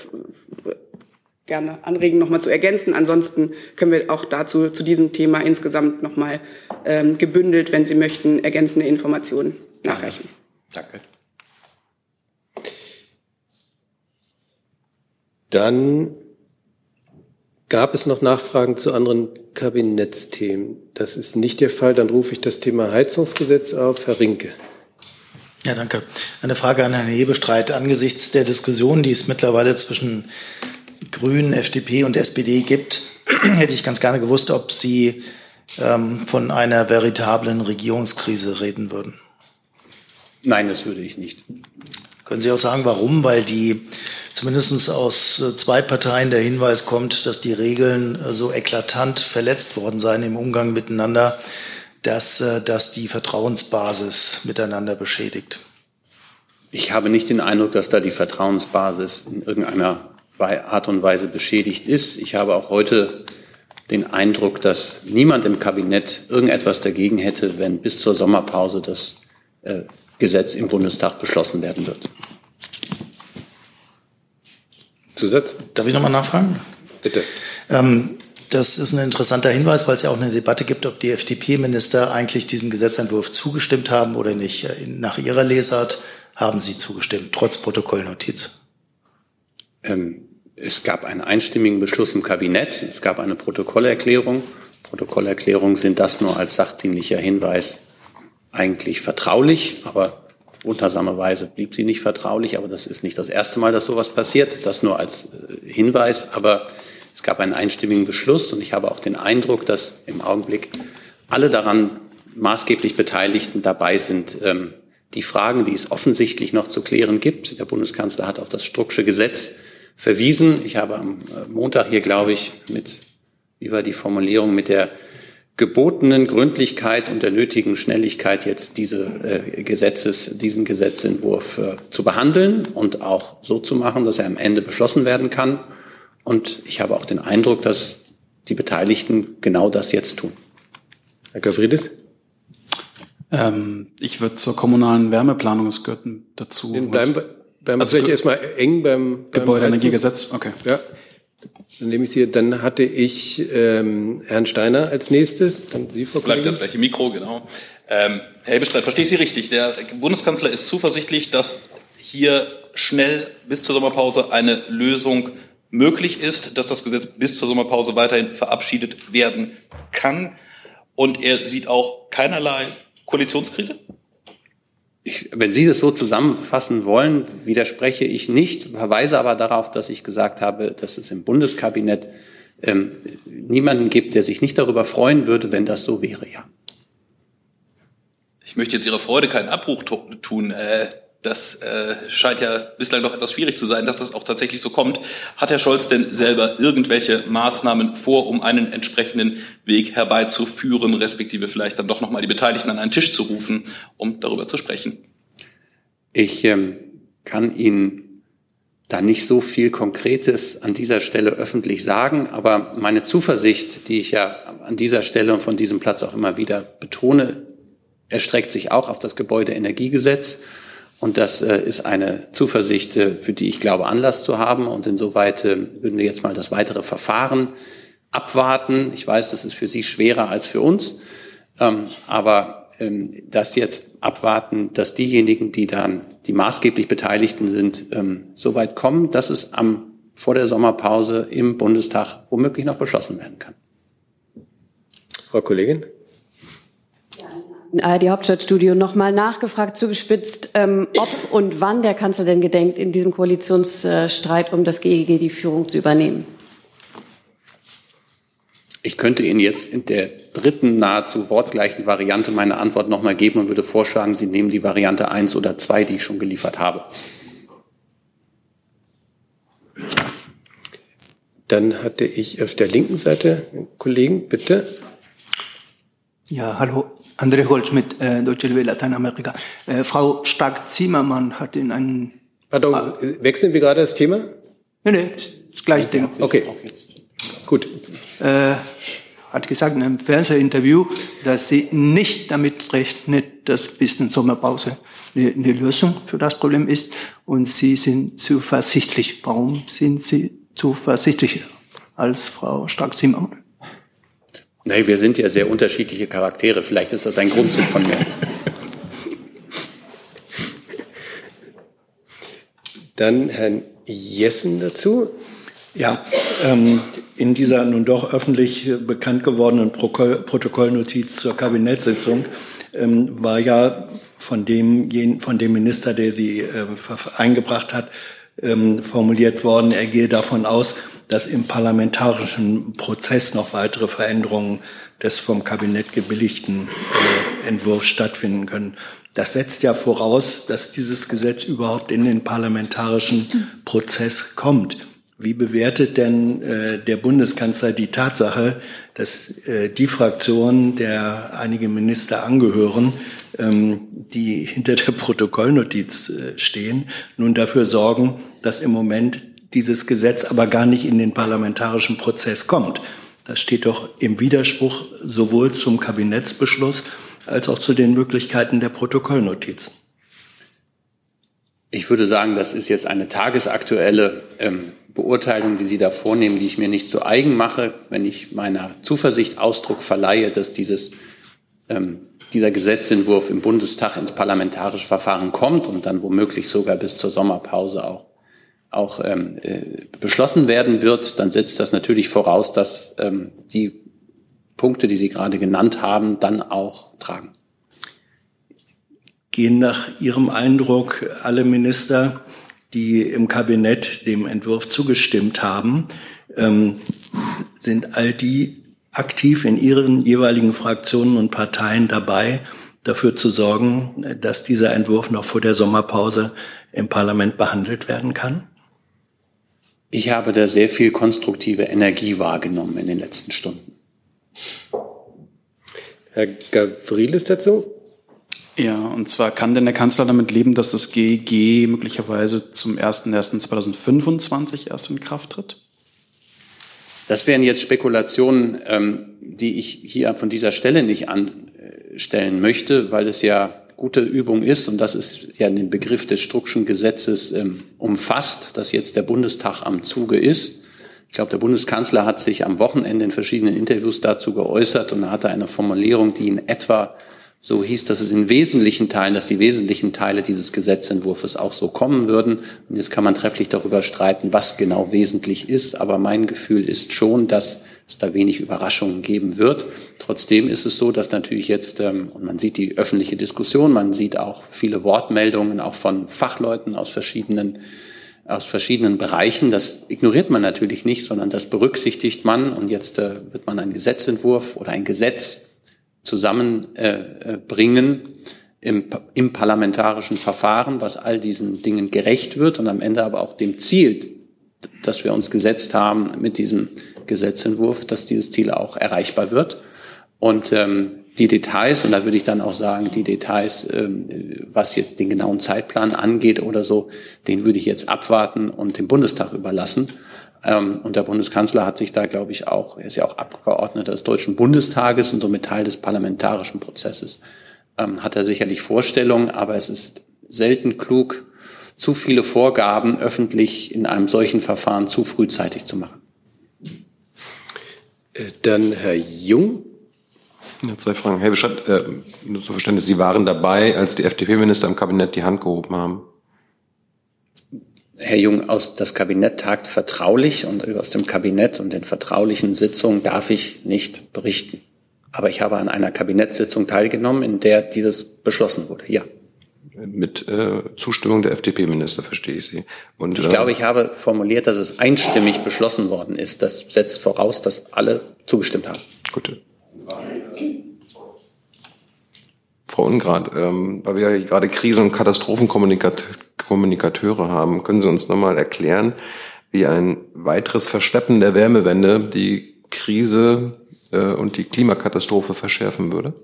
gerne anregen, noch mal zu ergänzen. Ansonsten können wir auch dazu zu diesem Thema insgesamt noch mal ähm, gebündelt, wenn Sie möchten, ergänzende Informationen nachreichen.
Danke. Dann gab es noch Nachfragen zu anderen Kabinettsthemen. Das ist nicht der Fall. Dann rufe ich das Thema Heizungsgesetz auf. Herr Rinke.
Ja, danke. Eine Frage an Herrn Hebestreit. Angesichts der Diskussion, die es mittlerweile zwischen Grünen, FDP und SPD gibt, <clears throat> hätte ich ganz gerne gewusst, ob Sie ähm, von einer veritablen Regierungskrise reden würden.
Nein, das würde ich nicht.
Können Sie auch sagen, warum? Weil die zumindest aus äh, zwei Parteien der Hinweis kommt, dass die Regeln äh, so eklatant verletzt worden seien im Umgang miteinander, dass äh, das die Vertrauensbasis miteinander beschädigt.
Ich habe nicht den Eindruck, dass da die Vertrauensbasis in irgendeiner Art und Weise beschädigt ist. Ich habe auch heute den Eindruck, dass niemand im Kabinett irgendetwas dagegen hätte, wenn bis zur Sommerpause das äh, Gesetz im Bundestag beschlossen werden wird.
Zusatz? Darf ich nochmal nachfragen?
Bitte.
Ähm, das ist ein interessanter Hinweis, weil es ja auch eine Debatte gibt, ob die FDP-Minister eigentlich diesem Gesetzentwurf zugestimmt haben oder nicht. Nach Ihrer Lesart haben Sie zugestimmt, trotz Protokollnotiz.
Ähm, es gab einen einstimmigen Beschluss im Kabinett. Es gab eine Protokollerklärung. Protokollerklärungen sind das nur als sachdienlicher Hinweis eigentlich vertraulich, aber auf wundersame Weise blieb sie nicht vertraulich. Aber das ist nicht das erste Mal, dass sowas passiert. Das nur als äh, Hinweis. Aber es gab einen einstimmigen Beschluss und ich habe auch den Eindruck, dass im Augenblick alle daran maßgeblich Beteiligten dabei sind, ähm, die Fragen, die es offensichtlich noch zu klären gibt. Der Bundeskanzler hat auf das Strucksche Gesetz verwiesen. Ich habe am äh, Montag hier, glaube ich, mit, wie war die Formulierung, mit der gebotenen Gründlichkeit und der nötigen Schnelligkeit jetzt diese äh, Gesetzes, diesen Gesetzentwurf äh, zu behandeln und auch so zu machen, dass er am Ende beschlossen werden kann. Und ich habe auch den Eindruck, dass die Beteiligten genau das jetzt tun.
Herr Gavridis?
Ähm, ich würde zur kommunalen Wärmeplanung, es gehört dazu.
Den bleiben, bleiben also vielleicht erstmal eng beim,
beim Gebäudeenergiegesetz. Okay.
Ja. Dann nehme ich Sie, dann hatte ich ähm, Herrn Steiner als nächstes, dann Sie, Frau
Bleibt das gleiche Mikro, genau. Ähm, Herr Bestreit, verstehe ich Sie richtig? Der Bundeskanzler ist zuversichtlich, dass hier schnell bis zur Sommerpause eine Lösung möglich ist, dass das Gesetz bis zur Sommerpause weiterhin verabschiedet werden kann. Und er sieht auch keinerlei Koalitionskrise?
Ich, wenn Sie das so zusammenfassen wollen, widerspreche ich nicht, verweise aber darauf, dass ich gesagt habe, dass es im Bundeskabinett ähm, niemanden gibt, der sich nicht darüber freuen würde, wenn das so wäre, ja.
Ich möchte jetzt Ihrer Freude keinen Abbruch tun. Äh, das äh, scheint ja bislang doch etwas schwierig zu sein, dass das auch tatsächlich so kommt. Hat Herr Scholz denn selber irgendwelche Maßnahmen vor, um einen entsprechenden Weg herbeizuführen, respektive vielleicht dann doch nochmal die Beteiligten an einen Tisch zu rufen, um darüber zu sprechen?
Ich ähm, kann Ihnen da nicht so viel Konkretes an dieser Stelle öffentlich sagen, aber meine Zuversicht, die ich ja an dieser Stelle und von diesem Platz auch immer wieder betone, erstreckt sich auch auf das Gebäudeenergiegesetz. Und das äh, ist eine Zuversicht, äh, für die ich glaube, Anlass zu haben. Und insoweit äh, würden wir jetzt mal das weitere Verfahren abwarten. Ich weiß, das ist für Sie schwerer als für uns. Ähm, aber ähm, das jetzt abwarten, dass diejenigen, die dann die maßgeblich Beteiligten sind, ähm, so weit kommen, dass es am, vor der Sommerpause im Bundestag womöglich noch beschlossen werden kann.
Frau Kollegin?
ARD Hauptstadtstudio nochmal nachgefragt, zugespitzt, ähm, ob und wann der Kanzler denn gedenkt, in diesem Koalitionsstreit um das GEG die Führung zu übernehmen.
Ich könnte Ihnen jetzt in der dritten nahezu wortgleichen Variante meine Antwort nochmal geben und würde vorschlagen, Sie nehmen die Variante eins oder zwei, die ich schon geliefert habe.
Dann hatte ich auf der linken Seite einen Kollegen, bitte.
Ja, hallo. André Goldschmidt, äh, Deutsche Welle Lateinamerika. Äh, Frau Stark-Zimmermann hat in einem...
Pardon,
ah,
wechseln wir gerade das Thema?
Nee, nee, das gleiche Thema.
Okay, gut.
Äh, hat gesagt in einem Fernsehinterview, dass sie nicht damit rechnet, dass bis in Sommerpause eine, eine Lösung für das Problem ist. Und sie sind zuversichtlich. Warum sind Sie zuversichtlicher als Frau Stark-Zimmermann?
Nein, wir sind ja sehr unterschiedliche Charaktere. Vielleicht ist das ein Grundzug von mir.
Dann Herrn Jessen dazu.
Ja, ähm, in dieser nun doch öffentlich bekannt gewordenen Protokollnotiz zur Kabinettssitzung ähm, war ja von dem, von dem Minister, der sie äh, eingebracht hat, ähm, formuliert worden, er gehe davon aus, dass im parlamentarischen Prozess noch weitere Veränderungen des vom Kabinett gebilligten äh, Entwurfs stattfinden können. Das setzt ja voraus, dass dieses Gesetz überhaupt in den parlamentarischen Prozess kommt. Wie bewertet denn äh, der Bundeskanzler die Tatsache, dass äh, die Fraktionen, der einige Minister angehören, ähm, die hinter der Protokollnotiz äh, stehen, nun dafür sorgen, dass im Moment dieses Gesetz aber gar nicht in den parlamentarischen Prozess kommt. Das steht doch im Widerspruch sowohl zum Kabinettsbeschluss als auch zu den Möglichkeiten der Protokollnotiz.
Ich würde sagen, das ist jetzt eine tagesaktuelle ähm, Beurteilung, die Sie da vornehmen, die ich mir nicht zu eigen mache, wenn ich meiner Zuversicht Ausdruck verleihe, dass dieses, ähm, dieser Gesetzentwurf im Bundestag ins parlamentarische Verfahren kommt und dann womöglich sogar bis zur Sommerpause auch auch ähm, äh, beschlossen werden wird, dann setzt das natürlich voraus, dass ähm, die Punkte, die Sie gerade genannt haben, dann auch tragen.
Gehen nach Ihrem Eindruck alle Minister, die im Kabinett dem Entwurf zugestimmt haben, ähm, sind all die aktiv in ihren jeweiligen Fraktionen und Parteien dabei, dafür zu sorgen, dass dieser Entwurf noch vor der Sommerpause im Parlament behandelt werden kann?
Ich habe da sehr viel konstruktive Energie wahrgenommen in den letzten Stunden.
Herr Gavrilis dazu?
Ja, und zwar kann denn der Kanzler damit leben, dass das GEG möglicherweise zum 01.01.2025 erst in Kraft tritt?
Das wären jetzt Spekulationen, ähm, die ich hier von dieser Stelle nicht anstellen möchte, weil es ja gute Übung ist, und das ist ja den Begriff des Struckschen Gesetzes ähm, umfasst, dass jetzt der Bundestag am Zuge ist. Ich glaube, der Bundeskanzler hat sich am Wochenende in verschiedenen Interviews dazu geäußert und hatte eine Formulierung, die in etwa so hieß, dass es in wesentlichen Teilen, dass die wesentlichen Teile dieses Gesetzentwurfs auch so kommen würden. Und jetzt kann man trefflich darüber streiten, was genau wesentlich ist. Aber mein Gefühl ist schon, dass es da wenig Überraschungen geben wird. Trotzdem ist es so, dass natürlich jetzt, ähm, und man sieht die öffentliche Diskussion, man sieht auch viele Wortmeldungen, auch von Fachleuten aus verschiedenen aus verschiedenen Bereichen. Das ignoriert man natürlich nicht, sondern das berücksichtigt man. Und jetzt äh, wird man einen Gesetzentwurf oder ein Gesetz zusammenbringen im, im parlamentarischen Verfahren, was all diesen Dingen gerecht wird und am Ende aber auch dem Ziel, das wir uns gesetzt haben mit diesem Gesetzentwurf, dass dieses Ziel auch erreichbar wird. Und ähm, die Details, und da würde ich dann auch sagen, die Details, ähm, was jetzt den genauen Zeitplan angeht oder so, den würde ich jetzt abwarten und dem Bundestag überlassen. Ähm, und der Bundeskanzler hat sich da, glaube ich, auch, er ist ja auch Abgeordneter des Deutschen Bundestages und somit Teil des parlamentarischen Prozesses, ähm, hat er sicherlich Vorstellungen, aber es ist selten klug, zu viele Vorgaben öffentlich in einem solchen Verfahren zu frühzeitig zu machen.
Äh, dann Herr Jung.
Ja, zwei Fragen. Herr Bescheid, äh, nur zur Verständnis, Sie waren dabei, als die FDP-Minister im Kabinett die Hand gehoben haben.
Herr Jung, aus das Kabinett tagt vertraulich und aus dem Kabinett und den vertraulichen Sitzungen darf ich nicht berichten. Aber ich habe an einer Kabinettssitzung teilgenommen, in der dieses beschlossen wurde. Ja.
Mit äh, Zustimmung der FDP-Minister verstehe ich Sie.
Und, ich äh, glaube, ich habe formuliert, dass es einstimmig beschlossen worden ist. Das setzt voraus, dass alle zugestimmt haben.
Gut. Frau Ungrad, ähm, weil wir ja gerade Krisen- und Katastrophenkommunikateure haben, können Sie uns nochmal erklären, wie ein weiteres Versteppen der Wärmewende die Krise äh, und die Klimakatastrophe verschärfen würde?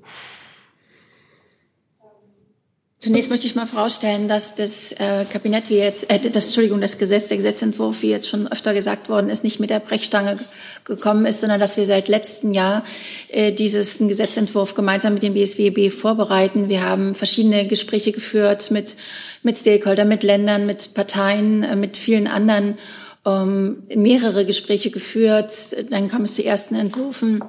Zunächst möchte ich mal vorausstellen, dass das äh, Kabinett, wie jetzt, äh, das, Entschuldigung, das Gesetz, der Gesetzentwurf, wie jetzt schon öfter gesagt worden ist, nicht mit der Brechstange gekommen ist, sondern dass wir seit letztem Jahr äh, diesen Gesetzentwurf gemeinsam mit dem BSWB vorbereiten. Wir haben verschiedene Gespräche geführt mit, mit Stakeholdern, mit Ländern, mit Parteien, äh, mit vielen anderen, ähm, mehrere Gespräche geführt. Dann kam es zu ersten Entwürfen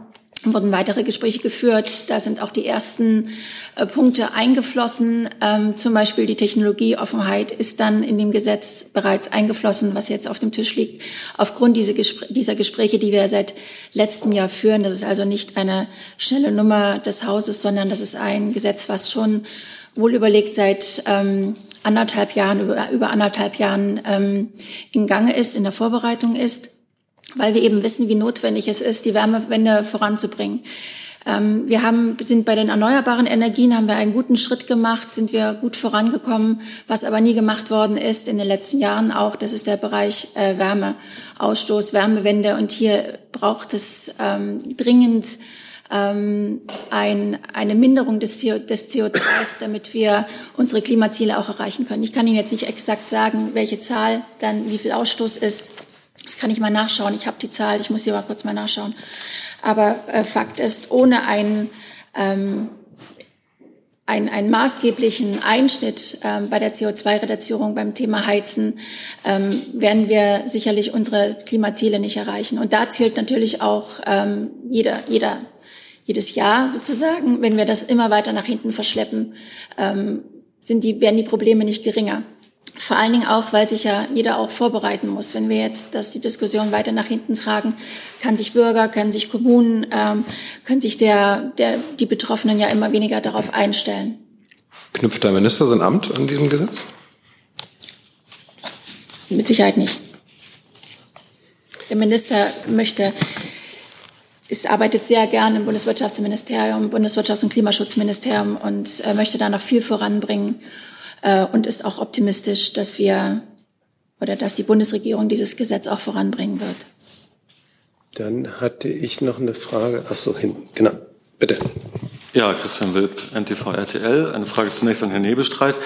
wurden weitere Gespräche geführt. Da sind auch die ersten äh, Punkte eingeflossen. Ähm, zum Beispiel die Technologieoffenheit ist dann in dem Gesetz bereits eingeflossen, was jetzt auf dem Tisch liegt. Aufgrund dieser, Gespr dieser Gespräche, die wir seit letztem Jahr führen, das ist also nicht eine schnelle Nummer des Hauses, sondern das ist ein Gesetz, was schon wohl überlegt seit ähm, anderthalb Jahren, über, über anderthalb Jahren ähm, in Gange ist, in der Vorbereitung ist weil wir eben wissen, wie notwendig es ist, die Wärmewende voranzubringen. Ähm, wir haben, sind bei den erneuerbaren Energien, haben wir einen guten Schritt gemacht, sind wir gut vorangekommen. Was aber nie gemacht worden ist in den letzten Jahren auch, das ist der Bereich äh, Wärmeausstoß, Wärmewende. Und hier braucht es ähm, dringend ähm, ein, eine Minderung des, CO, des CO2s, damit wir unsere Klimaziele auch erreichen können. Ich kann Ihnen jetzt nicht exakt sagen, welche Zahl dann, wie viel Ausstoß ist. Das kann ich mal nachschauen. Ich habe die Zahl, ich muss hier mal kurz mal nachschauen. Aber äh, Fakt ist, ohne einen, ähm, einen, einen maßgeblichen Einschnitt ähm, bei der CO2-Reduzierung beim Thema Heizen ähm, werden wir sicherlich unsere Klimaziele nicht erreichen. Und da zählt natürlich auch ähm, jeder, jeder, jedes Jahr sozusagen, wenn wir das immer weiter nach hinten verschleppen, ähm, sind die, werden die Probleme nicht geringer. Vor allen Dingen auch, weil sich ja jeder auch vorbereiten muss. Wenn wir jetzt dass die Diskussion weiter nach hinten tragen, kann sich Bürger, können sich Kommunen, ähm, können sich der, der, die Betroffenen ja immer weniger darauf einstellen.
Knüpft der Minister sein Amt an diesem Gesetz?
Mit Sicherheit nicht. Der Minister möchte, es arbeitet sehr gern im Bundeswirtschaftsministerium, Bundeswirtschafts- und Klimaschutzministerium und äh, möchte da noch viel voranbringen äh, und ist auch optimistisch, dass wir oder dass die Bundesregierung dieses Gesetz auch voranbringen wird.
Dann hatte ich noch eine Frage. Ach so, hin. Genau. Bitte.
Ja, Christian Wilp, NTV RTL. Eine Frage zunächst an Herrn Nebestreit.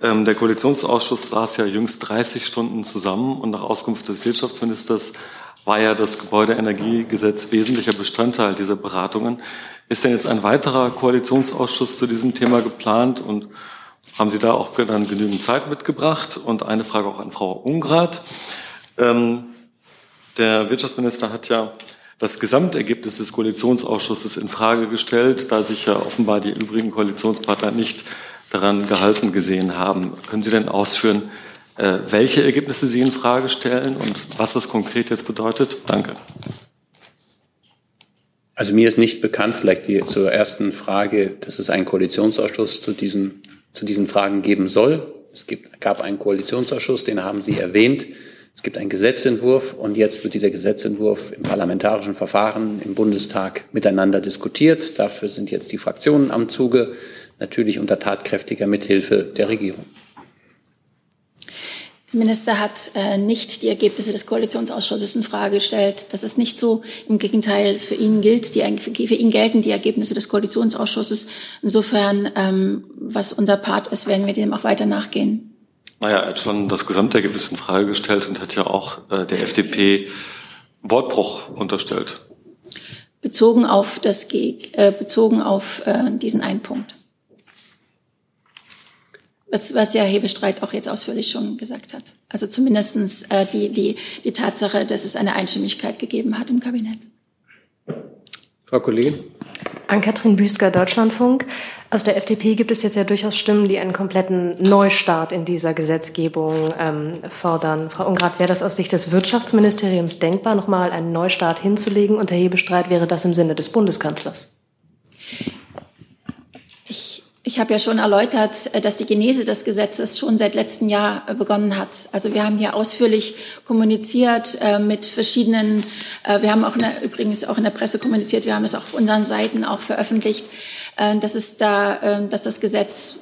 Ähm, der Koalitionsausschuss saß ja jüngst 30 Stunden zusammen und nach Auskunft des Wirtschaftsministers war ja das Gebäudeenergiegesetz wesentlicher Bestandteil dieser Beratungen. Ist denn jetzt ein weiterer Koalitionsausschuss zu diesem Thema geplant und haben Sie da auch dann genügend Zeit mitgebracht? Und eine Frage auch an Frau Ungrad. Ähm, der Wirtschaftsminister hat ja das Gesamtergebnis des Koalitionsausschusses in Frage gestellt, da sich ja offenbar die übrigen Koalitionspartner nicht daran gehalten gesehen haben. Können Sie denn ausführen, äh, welche Ergebnisse Sie in Frage stellen und was das konkret jetzt bedeutet? Danke.
Also mir ist nicht bekannt, vielleicht die, zur ersten Frage, dass es einen Koalitionsausschuss zu diesen zu diesen Fragen geben soll. Es gibt, gab einen Koalitionsausschuss, den haben Sie erwähnt. Es gibt einen Gesetzentwurf und jetzt wird dieser Gesetzentwurf im parlamentarischen Verfahren im Bundestag miteinander diskutiert. Dafür sind jetzt die Fraktionen am Zuge, natürlich unter tatkräftiger Mithilfe der Regierung.
Der Minister hat äh, nicht die Ergebnisse des Koalitionsausschusses in Frage gestellt. Das ist nicht so. Im Gegenteil, für ihn gilt die, für ihn gelten die Ergebnisse des Koalitionsausschusses. Insofern, ähm, was unser Part ist, werden wir dem auch weiter nachgehen.
Naja, er hat schon das Gesamtergebnis in Frage gestellt und hat ja auch äh, der FDP Wortbruch unterstellt.
Bezogen auf das, äh, bezogen auf äh, diesen einen Punkt was, was ja Hebestreit auch jetzt ausführlich schon gesagt hat. Also zumindestens äh, die, die, die Tatsache, dass es eine Einstimmigkeit gegeben hat im Kabinett.
Frau Kollegin.
An Katrin Büsker, Deutschlandfunk. Aus der FDP gibt es jetzt ja durchaus Stimmen, die einen kompletten Neustart in dieser Gesetzgebung ähm, fordern. Frau Ungrad, wäre das aus Sicht des Wirtschaftsministeriums denkbar, nochmal einen Neustart hinzulegen? Und Herr Hebestreit, wäre das im Sinne des Bundeskanzlers?
Ich habe ja schon erläutert, äh, dass die Genese des Gesetzes schon seit letztem Jahr äh, begonnen hat. Also wir haben hier ausführlich kommuniziert äh, mit verschiedenen, wir haben auch der, übrigens auch in der Presse kommuniziert, wir haben das auf unseren Seiten auch veröffentlicht, dass es da, äh, dass das Gesetz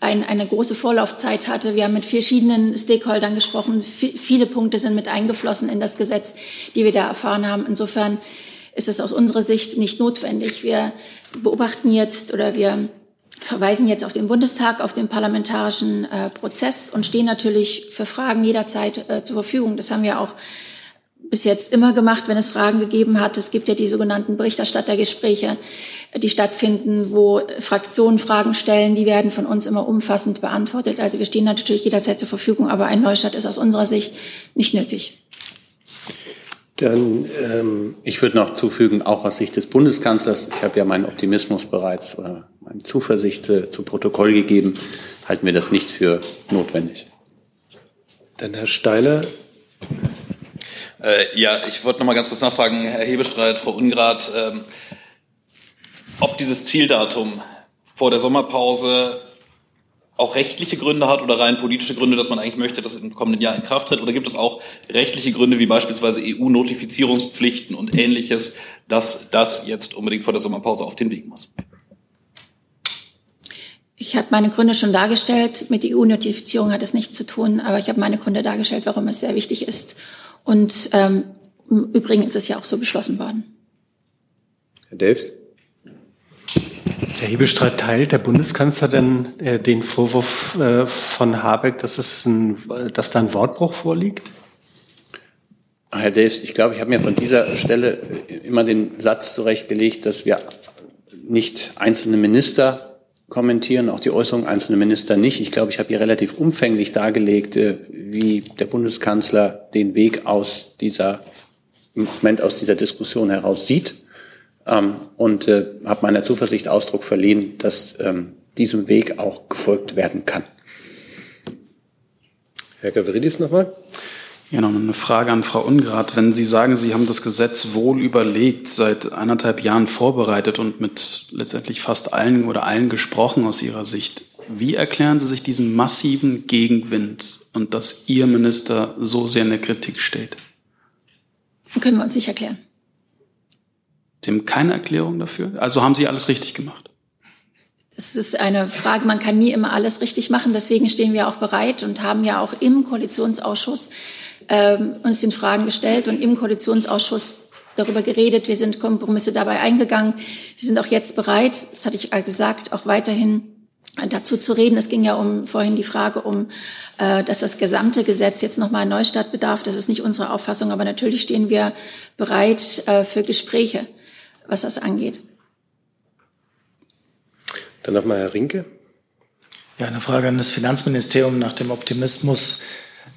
ein, eine große Vorlaufzeit hatte. Wir haben mit verschiedenen Stakeholdern gesprochen. Viele Punkte sind mit eingeflossen in das Gesetz, die wir da erfahren haben. Insofern ist es aus unserer Sicht nicht notwendig. Wir beobachten jetzt oder wir verweisen jetzt auf den Bundestag, auf den parlamentarischen äh, Prozess und stehen natürlich für Fragen jederzeit äh, zur Verfügung. Das haben wir auch bis jetzt immer gemacht, wenn es Fragen gegeben hat. Es gibt ja die sogenannten Berichterstattergespräche, die stattfinden, wo Fraktionen Fragen stellen. Die werden von uns immer umfassend beantwortet. Also wir stehen natürlich jederzeit zur Verfügung, aber ein Neustart ist aus unserer Sicht nicht nötig.
Dann, ähm, ich würde noch zufügen, auch aus Sicht des Bundeskanzlers, ich habe ja meinen Optimismus bereits oder meine Zuversicht äh, zu Protokoll gegeben, halten wir das nicht für notwendig.
Dann Herr Steiner.
Äh, ja, ich wollte noch mal ganz kurz nachfragen, Herr Hebestreit, Frau Ungrad, ähm, ob dieses Zieldatum vor der Sommerpause auch rechtliche Gründe hat oder rein politische Gründe, dass man eigentlich möchte, dass es im kommenden Jahr in Kraft tritt? Oder gibt es auch rechtliche Gründe wie beispielsweise EU-Notifizierungspflichten und ähnliches, dass das jetzt unbedingt vor der Sommerpause auf den Weg muss?
Ich habe meine Gründe schon dargestellt. Mit EU-Notifizierung hat es nichts zu tun, aber ich habe meine Gründe dargestellt, warum es sehr wichtig ist. Und ähm, im Übrigen ist es ja auch so beschlossen worden.
Herr Delfs?
Der Hebestreit teilt der Bundeskanzler denn äh, den Vorwurf äh, von Habeck, dass, es ein, dass da ein Wortbruch vorliegt?
Herr Delfs, ich glaube, ich habe mir von dieser Stelle immer den Satz zurechtgelegt, dass wir nicht einzelne Minister kommentieren, auch die Äußerungen einzelner Minister nicht. Ich glaube, ich habe hier relativ umfänglich dargelegt, äh, wie der Bundeskanzler den Weg aus dieser, im Moment aus dieser Diskussion heraus sieht ähm, und äh, habe meiner Zuversicht Ausdruck verliehen, dass ähm, diesem Weg auch gefolgt werden kann.
Herr Gavridis nochmal.
Ja, noch eine Frage an Frau Ungrad. Wenn Sie sagen, Sie haben das Gesetz wohl überlegt, seit anderthalb Jahren vorbereitet und mit letztendlich fast allen oder allen gesprochen aus Ihrer Sicht, wie erklären Sie sich diesen massiven Gegenwind und dass Ihr Minister so sehr in der Kritik steht?
Können wir uns nicht erklären.
Sie haben keine Erklärung dafür? Also haben Sie alles richtig gemacht?
Es ist eine Frage, man kann nie immer alles richtig machen. Deswegen stehen wir auch bereit und haben ja auch im Koalitionsausschuss ähm, uns den Fragen gestellt und im Koalitionsausschuss darüber geredet. Wir sind Kompromisse dabei eingegangen. Wir sind auch jetzt bereit, das hatte ich gesagt, auch weiterhin dazu zu reden. Es ging ja um vorhin die Frage um, äh, dass das gesamte Gesetz jetzt nochmal Neustart bedarf. Das ist nicht unsere Auffassung, aber natürlich stehen wir bereit äh, für Gespräche was das angeht.
Dann nochmal Herr Rinke.
Ja, eine Frage an das Finanzministerium nach dem Optimismus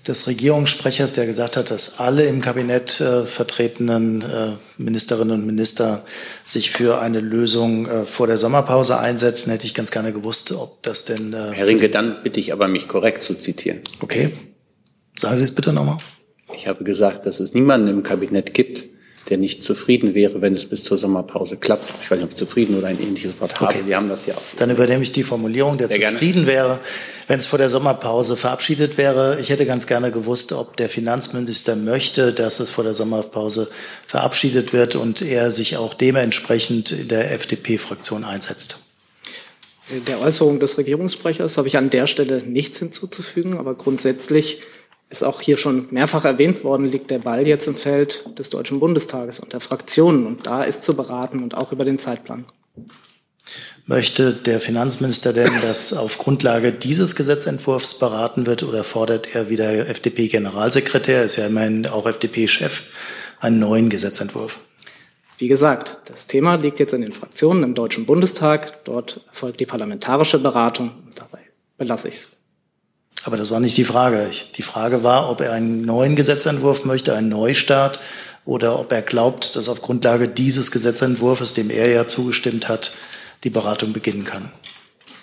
des Regierungssprechers, der gesagt hat, dass alle im Kabinett äh, vertretenen äh, Ministerinnen und Minister sich für eine Lösung äh, vor der Sommerpause einsetzen, hätte ich ganz gerne gewusst, ob das denn.
Äh, Herr Rinke, dann bitte ich aber, mich korrekt zu zitieren.
Okay. Sagen Sie es bitte nochmal.
Ich habe gesagt, dass es niemanden im Kabinett gibt, der nicht zufrieden wäre, wenn es bis zur Sommerpause klappt. Ich weiß nicht, ob ich zufrieden oder ein ähnliches Wort habe. Okay. Wir haben das ja auch.
Dann übernehme ich die Formulierung, der Sehr zufrieden gerne. wäre, wenn es vor der Sommerpause verabschiedet wäre. Ich hätte ganz gerne gewusst, ob der Finanzminister möchte, dass es vor der Sommerpause verabschiedet wird und er sich auch dementsprechend in der FDP-Fraktion einsetzt.
Der Äußerung des Regierungssprechers habe ich an der Stelle nichts hinzuzufügen, aber grundsätzlich ist auch hier schon mehrfach erwähnt worden, liegt der Ball jetzt im Feld des Deutschen Bundestages und der Fraktionen. Und da ist zu beraten und auch über den Zeitplan.
Möchte der Finanzminister denn, dass auf Grundlage dieses Gesetzentwurfs beraten wird oder fordert er wie der FDP-Generalsekretär, ist ja immerhin auch FDP-Chef, einen neuen Gesetzentwurf?
Wie gesagt, das Thema liegt jetzt in den Fraktionen im Deutschen Bundestag. Dort erfolgt die parlamentarische Beratung. Dabei belasse ich es.
Aber das war nicht die Frage. Die Frage war, ob er einen neuen Gesetzentwurf möchte, einen Neustart, oder ob er glaubt, dass auf Grundlage dieses Gesetzentwurfs, dem er ja zugestimmt hat, die Beratung beginnen kann.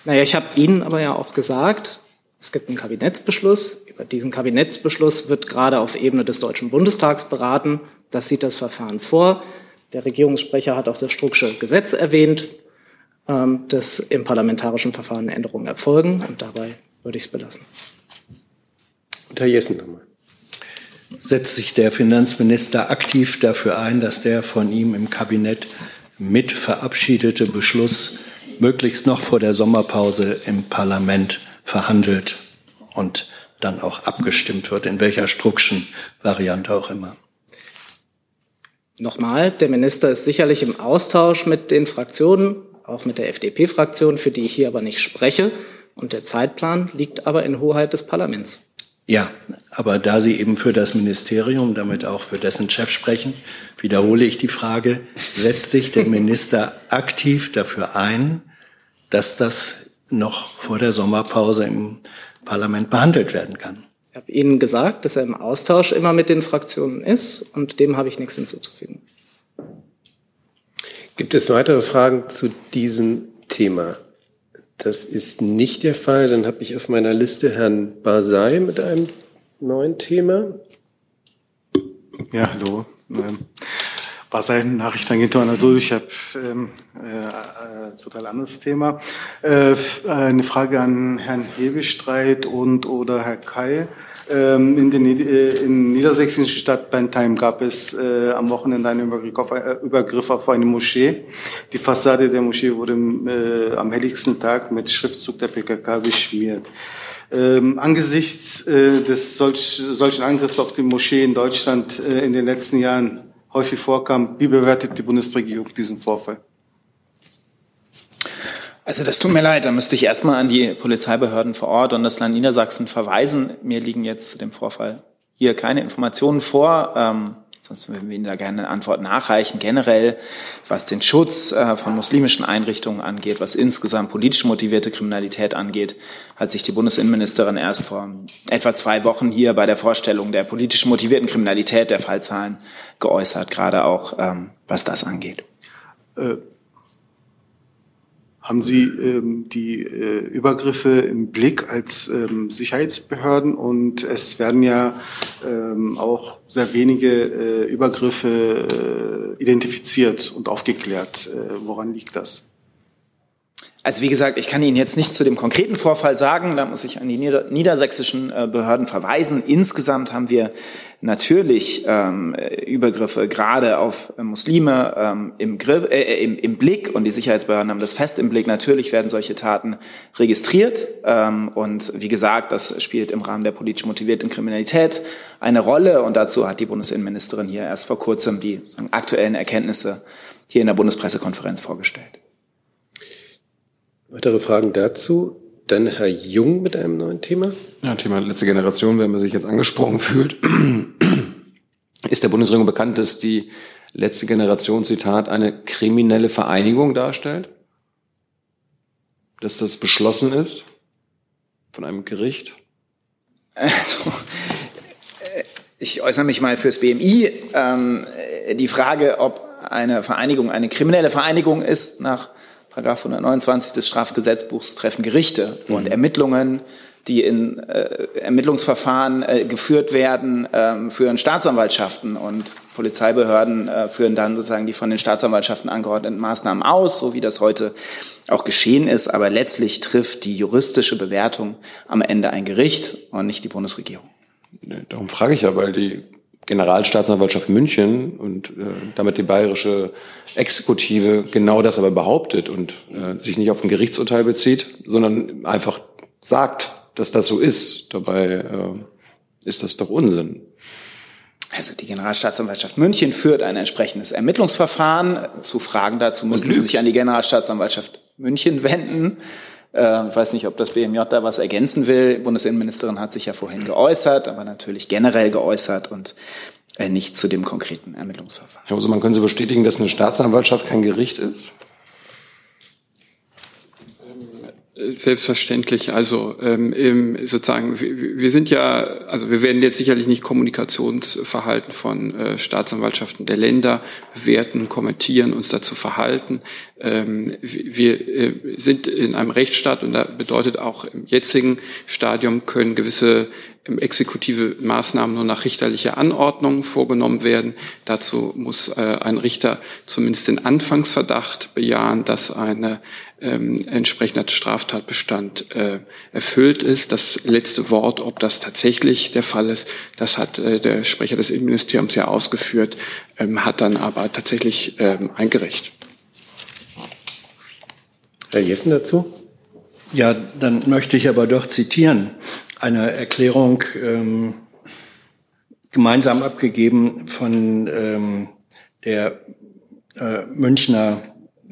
Naja, ich habe Ihnen aber ja auch gesagt, es gibt einen Kabinettsbeschluss. Über diesen Kabinettsbeschluss wird gerade auf Ebene des Deutschen Bundestags beraten. Das sieht das Verfahren vor. Der Regierungssprecher hat auch das Strucksche Gesetz erwähnt, ähm, dass im parlamentarischen Verfahren Änderungen erfolgen. Und dabei würde ich es belassen.
Und Herr Jessen nochmal.
Setzt sich der Finanzminister aktiv dafür ein, dass der von ihm im Kabinett mit verabschiedete Beschluss möglichst noch vor der Sommerpause im Parlament verhandelt und dann auch abgestimmt wird, in welcher Struckschen Variante auch immer.
Nochmal, der Minister ist sicherlich im Austausch mit den Fraktionen, auch mit der FDP-Fraktion, für die ich hier aber nicht spreche. Und der Zeitplan liegt aber in Hoheit des Parlaments.
Ja, aber da Sie eben für das Ministerium, damit auch für dessen Chef sprechen, wiederhole ich die Frage, setzt sich der <laughs> Minister aktiv dafür ein, dass das noch vor der Sommerpause im Parlament behandelt werden kann?
Ich habe Ihnen gesagt, dass er im Austausch immer mit den Fraktionen ist und dem habe ich nichts hinzuzufügen.
Gibt es weitere Fragen zu diesem Thema? Das ist nicht der Fall. Dann habe ich auf meiner Liste Herrn Basay mit einem neuen Thema.
Ja, hallo. Ähm, Basay, Nachrichtenagentur Anadolu. Ich habe ähm, äh, äh, total anderes Thema. Äh, eine Frage an Herrn Hebestreit und oder Herr Keil. Ähm, in den äh, in niedersächsischen Stadt Bentheim gab es äh, am Wochenende einen Übergriff auf, äh, Übergriff auf eine Moschee. Die Fassade der Moschee wurde äh, am helligsten Tag mit Schriftzug der PKK beschmiert. Ähm, angesichts äh, des solch, solchen Angriffs auf die Moschee in Deutschland äh, in den letzten Jahren häufig vorkam, wie bewertet die Bundesregierung diesen Vorfall?
Also das tut mir leid, da müsste ich erstmal an die Polizeibehörden vor Ort und das Land Niedersachsen verweisen. Mir liegen jetzt zu dem Vorfall hier keine Informationen vor. Ähm, sonst würden wir Ihnen da gerne eine Antwort nachreichen. Generell, was den Schutz äh, von muslimischen Einrichtungen angeht, was insgesamt politisch motivierte Kriminalität angeht, hat sich die Bundesinnenministerin erst vor etwa zwei Wochen hier bei der Vorstellung der politisch motivierten Kriminalität der Fallzahlen geäußert, gerade auch ähm, was das angeht.
Äh haben Sie ähm, die äh, Übergriffe im Blick als ähm, Sicherheitsbehörden? Und es werden ja ähm, auch sehr wenige äh, Übergriffe äh, identifiziert und aufgeklärt. Äh, woran liegt das?
Also wie gesagt, ich kann Ihnen jetzt nicht zu dem konkreten Vorfall sagen. Da muss ich an die nieder niedersächsischen äh, Behörden verweisen. Insgesamt haben wir natürlich ähm, Übergriffe gerade auf äh, Muslime ähm, im, Griff, äh, äh, im, im Blick und die Sicherheitsbehörden haben das fest im Blick. Natürlich werden solche Taten registriert ähm, und wie gesagt, das spielt im Rahmen der politisch motivierten Kriminalität eine Rolle und dazu hat die Bundesinnenministerin hier erst vor kurzem die aktuellen Erkenntnisse hier in der Bundespressekonferenz vorgestellt.
Weitere Fragen dazu? Dann Herr Jung mit einem neuen Thema.
Ja, Thema letzte Generation, wenn man sich jetzt angesprochen <clears throat> fühlt. Ist der Bundesregierung bekannt, dass die letzte Generation, Zitat, eine kriminelle Vereinigung darstellt? Dass das beschlossen ist von einem Gericht?
Also, ich äußere mich mal fürs BMI. Ähm, die Frage, ob eine Vereinigung eine kriminelle Vereinigung ist, nach Paragraph 129 des Strafgesetzbuchs treffen Gerichte mhm. und Ermittlungen, die in äh, Ermittlungsverfahren äh, geführt werden, äh, führen Staatsanwaltschaften und Polizeibehörden äh, führen dann sozusagen die von den Staatsanwaltschaften angeordneten Maßnahmen aus, so wie das heute auch geschehen ist. Aber letztlich trifft die juristische Bewertung am Ende ein Gericht und nicht die Bundesregierung.
Darum frage ich ja, weil die Generalstaatsanwaltschaft München und äh, damit die bayerische Exekutive genau das aber behauptet und äh, sich nicht auf ein Gerichtsurteil bezieht, sondern einfach sagt, dass das so ist. Dabei äh, ist das doch Unsinn.
Also die Generalstaatsanwaltschaft München führt ein entsprechendes Ermittlungsverfahren. Zu Fragen dazu müssen Sie sich an die Generalstaatsanwaltschaft München wenden. Äh, ich weiß nicht, ob das BMJ da was ergänzen will. Die Bundesinnenministerin hat sich ja vorhin geäußert, aber natürlich generell geäußert und äh, nicht zu dem konkreten Ermittlungsverfahren.
Herr Hosemann, können Sie bestätigen, dass eine Staatsanwaltschaft kein Gericht ist?
Selbstverständlich. Also ähm, sozusagen, wir, wir sind ja, also wir werden jetzt sicherlich nicht Kommunikationsverhalten von äh, Staatsanwaltschaften der Länder bewerten, kommentieren, uns dazu verhalten. Ähm, wir äh, sind in einem Rechtsstaat und da bedeutet auch im jetzigen Stadium können gewisse exekutive Maßnahmen nur nach richterlicher Anordnung vorgenommen werden. Dazu muss äh, ein Richter zumindest den Anfangsverdacht bejahen, dass eine ähm, entsprechender Straftatbestand äh, erfüllt ist. Das letzte Wort, ob das tatsächlich der Fall ist, das hat äh, der Sprecher des Innenministeriums ja ausgeführt, ähm, hat dann aber tatsächlich ähm, ein Gericht.
Herr Jessen dazu?
Ja, dann möchte ich aber doch zitieren. Eine Erklärung ähm, gemeinsam abgegeben von ähm, der äh, Münchner,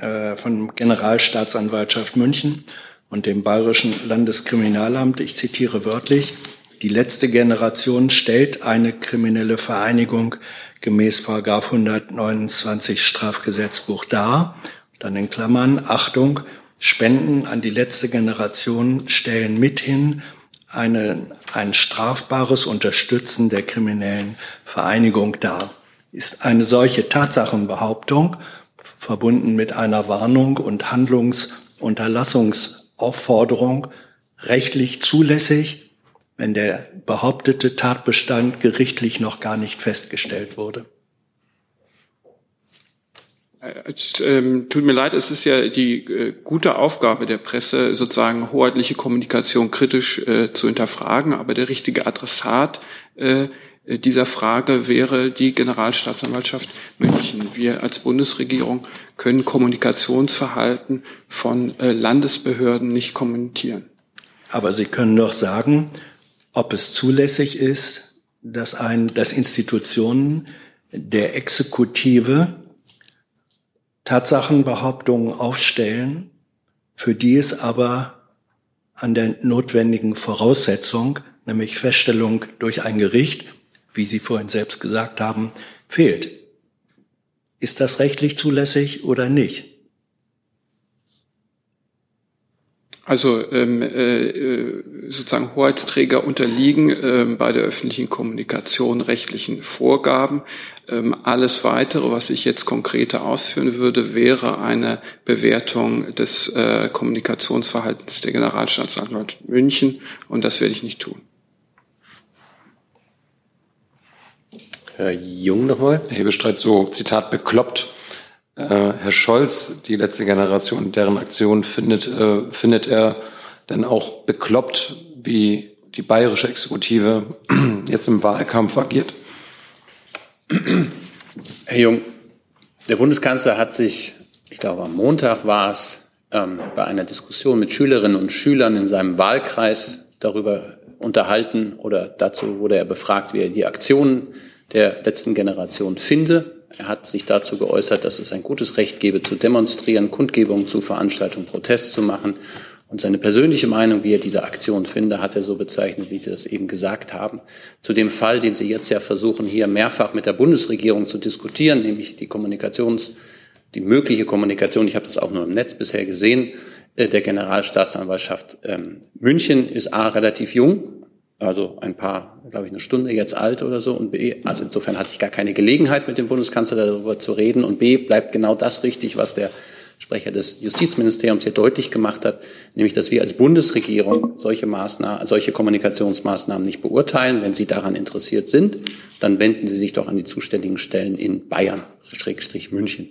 äh, von Generalstaatsanwaltschaft München und dem Bayerischen Landeskriminalamt. Ich zitiere wörtlich. Die letzte Generation stellt eine kriminelle Vereinigung gemäß Paragraph 129 Strafgesetzbuch dar. Dann in Klammern, Achtung, Spenden an die letzte Generation stellen mithin eine, ein strafbares Unterstützen der kriminellen Vereinigung dar. Ist eine solche Tatsachenbehauptung verbunden mit einer Warnung und Handlungsunterlassungsaufforderung rechtlich zulässig, wenn der behauptete Tatbestand gerichtlich noch gar nicht festgestellt wurde.
Äh, ähm, tut mir leid, es ist ja die äh, gute Aufgabe der Presse, sozusagen hoheitliche Kommunikation kritisch äh, zu hinterfragen, aber der richtige Adressat äh, dieser Frage wäre die Generalstaatsanwaltschaft München. Wir als Bundesregierung können Kommunikationsverhalten von Landesbehörden nicht kommentieren.
Aber Sie können doch sagen, ob es zulässig ist, dass, ein, dass Institutionen der Exekutive Tatsachenbehauptungen aufstellen, für die es aber an der notwendigen Voraussetzung, nämlich Feststellung durch ein Gericht, wie Sie vorhin selbst gesagt haben, fehlt. Ist das rechtlich zulässig oder nicht?
Also ähm, äh, sozusagen Hoheitsträger unterliegen ähm, bei der öffentlichen Kommunikation rechtlichen Vorgaben. Ähm, alles Weitere, was ich jetzt konkreter ausführen würde, wäre eine Bewertung des äh, Kommunikationsverhaltens der Generalstaatsanwalt München und das werde ich nicht tun.
Herr Jung nochmal. Herr Hebestreit, so Zitat bekloppt Herr Scholz, die letzte Generation, deren Aktion findet, äh, findet er denn auch bekloppt, wie die bayerische Exekutive <clears throat> jetzt im Wahlkampf agiert?
Herr Jung, der Bundeskanzler hat sich, ich glaube am Montag war es, ähm, bei einer Diskussion mit Schülerinnen und Schülern in seinem Wahlkreis darüber unterhalten oder dazu wurde er befragt, wie er die Aktionen der letzten Generation finde. Er hat sich dazu geäußert, dass es ein gutes Recht gebe, zu demonstrieren, Kundgebungen zu veranstalten, Protest zu machen. Und seine persönliche Meinung, wie er diese Aktion finde, hat er so bezeichnet, wie Sie das eben gesagt haben. Zu dem Fall, den Sie jetzt ja versuchen, hier mehrfach mit der Bundesregierung zu diskutieren, nämlich die Kommunikations, die mögliche Kommunikation, ich habe das auch nur im Netz bisher gesehen, äh, der Generalstaatsanwaltschaft ähm, München ist A relativ jung, also ein paar, glaube ich, eine Stunde jetzt alt oder so. Und B, also insofern hatte ich gar keine Gelegenheit, mit dem Bundeskanzler darüber zu reden. Und B, bleibt genau das richtig, was der Sprecher des Justizministeriums hier deutlich gemacht hat, nämlich, dass wir als Bundesregierung solche Maßnahmen, solche Kommunikationsmaßnahmen nicht beurteilen. Wenn Sie daran interessiert sind, dann wenden Sie sich doch an die zuständigen Stellen in Bayern, Schrägstrich München.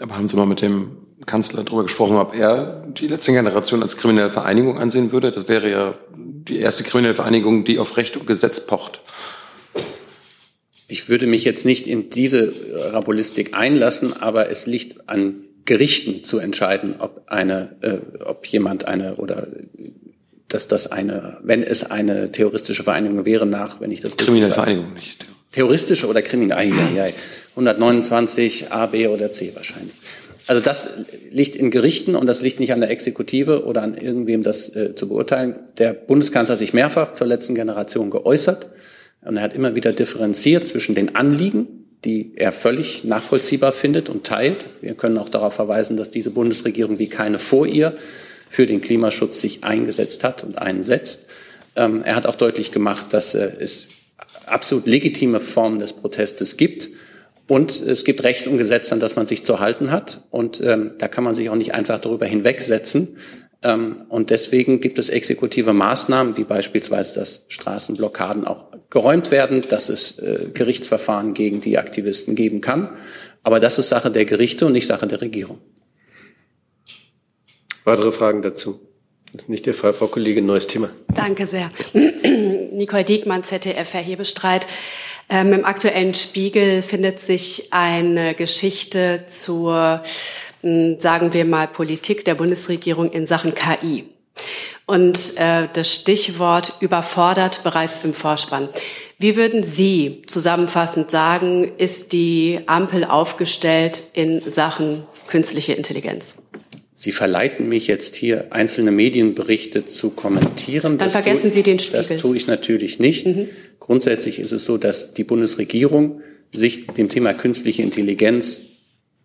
Aber haben Sie mal mit dem Kanzler darüber gesprochen, ob er die letzte Generation als kriminelle Vereinigung ansehen würde? Das wäre ja die erste kriminelle Vereinigung, die auf Recht und Gesetz pocht.
Ich würde mich jetzt nicht in diese Rabulistik einlassen, aber es liegt an Gerichten zu entscheiden, ob eine, äh, ob jemand eine oder dass das eine, wenn es eine terroristische Vereinigung wäre, nach, wenn ich das
kriminelle Vereinigung nicht.
Terroristische oder kriminelle? Ja, ja, 129 A, B oder C wahrscheinlich. Also das liegt in Gerichten und das liegt nicht an der Exekutive oder an irgendwem, das äh, zu beurteilen. Der Bundeskanzler hat sich mehrfach zur letzten Generation geäußert und er hat immer wieder differenziert zwischen den Anliegen, die er völlig nachvollziehbar findet und teilt. Wir können auch darauf verweisen, dass diese Bundesregierung wie keine vor ihr für den Klimaschutz sich eingesetzt hat und einsetzt. Ähm, er hat auch deutlich gemacht, dass äh, es absolut legitime Formen des Protestes gibt und es gibt Recht und Gesetz, an das man sich zu halten hat. Und ähm, da kann man sich auch nicht einfach darüber hinwegsetzen. Ähm, und deswegen gibt es exekutive Maßnahmen, wie beispielsweise, dass Straßenblockaden auch geräumt werden, dass es äh, Gerichtsverfahren gegen die Aktivisten geben kann. Aber das ist Sache der Gerichte und nicht Sache der Regierung.
Weitere Fragen dazu? Das ist nicht der Fall, Frau Kollegin. Neues Thema.
Danke sehr. <clears throat> Nicole Diekmann, ZDF, Herr Hebestreit. Ähm, Im aktuellen Spiegel findet sich eine Geschichte zur sagen wir mal, Politik der Bundesregierung in Sachen KI. Und äh, das Stichwort überfordert bereits im Vorspann. Wie würden Sie zusammenfassend sagen, ist die Ampel aufgestellt in Sachen künstliche Intelligenz?
Sie verleiten mich jetzt hier einzelne Medienberichte zu kommentieren.
Dann
das
vergessen
tue,
Sie den Spiegel.
Das tue ich natürlich nicht. Mhm. Grundsätzlich ist es so, dass die Bundesregierung sich dem Thema künstliche Intelligenz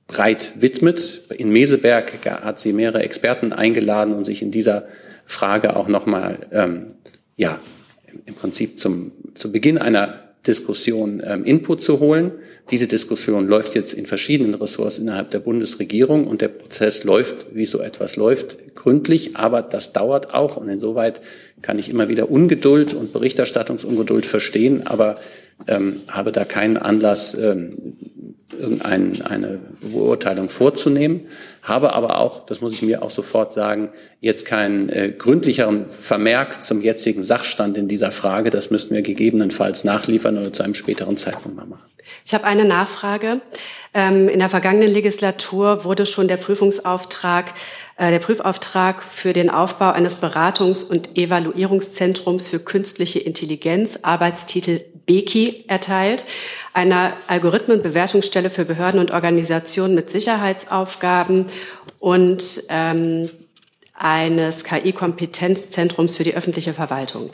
breit widmet. In Meseberg hat sie mehrere Experten eingeladen und sich in dieser Frage auch nochmal, ähm, ja, im Prinzip zum, zu Beginn einer Diskussion ähm, Input zu holen. Diese Diskussion läuft jetzt in verschiedenen Ressorts innerhalb der Bundesregierung und der Prozess läuft, wie so etwas läuft, gründlich, aber das dauert auch und insoweit kann ich immer wieder Ungeduld und Berichterstattungsungeduld verstehen, aber ähm, habe da keinen Anlass, ähm, irgendeine Beurteilung vorzunehmen, habe aber auch, das muss ich mir auch sofort sagen, jetzt keinen äh, gründlicheren Vermerk zum jetzigen Sachstand in dieser Frage. Das müssten wir gegebenenfalls nachliefern oder zu einem späteren Zeitpunkt mal machen.
Ich habe eine Nachfrage. Ähm, in der vergangenen Legislatur wurde schon der Prüfungsauftrag, äh, der Prüfauftrag für den Aufbau eines Beratungs- und Evaluierungszentrums für künstliche Intelligenz, Arbeitstitel BEKI, erteilt, einer Algorithmenbewertungsstelle für Behörden und Organisationen mit Sicherheitsaufgaben und ähm, eines KI-Kompetenzzentrums für die öffentliche Verwaltung.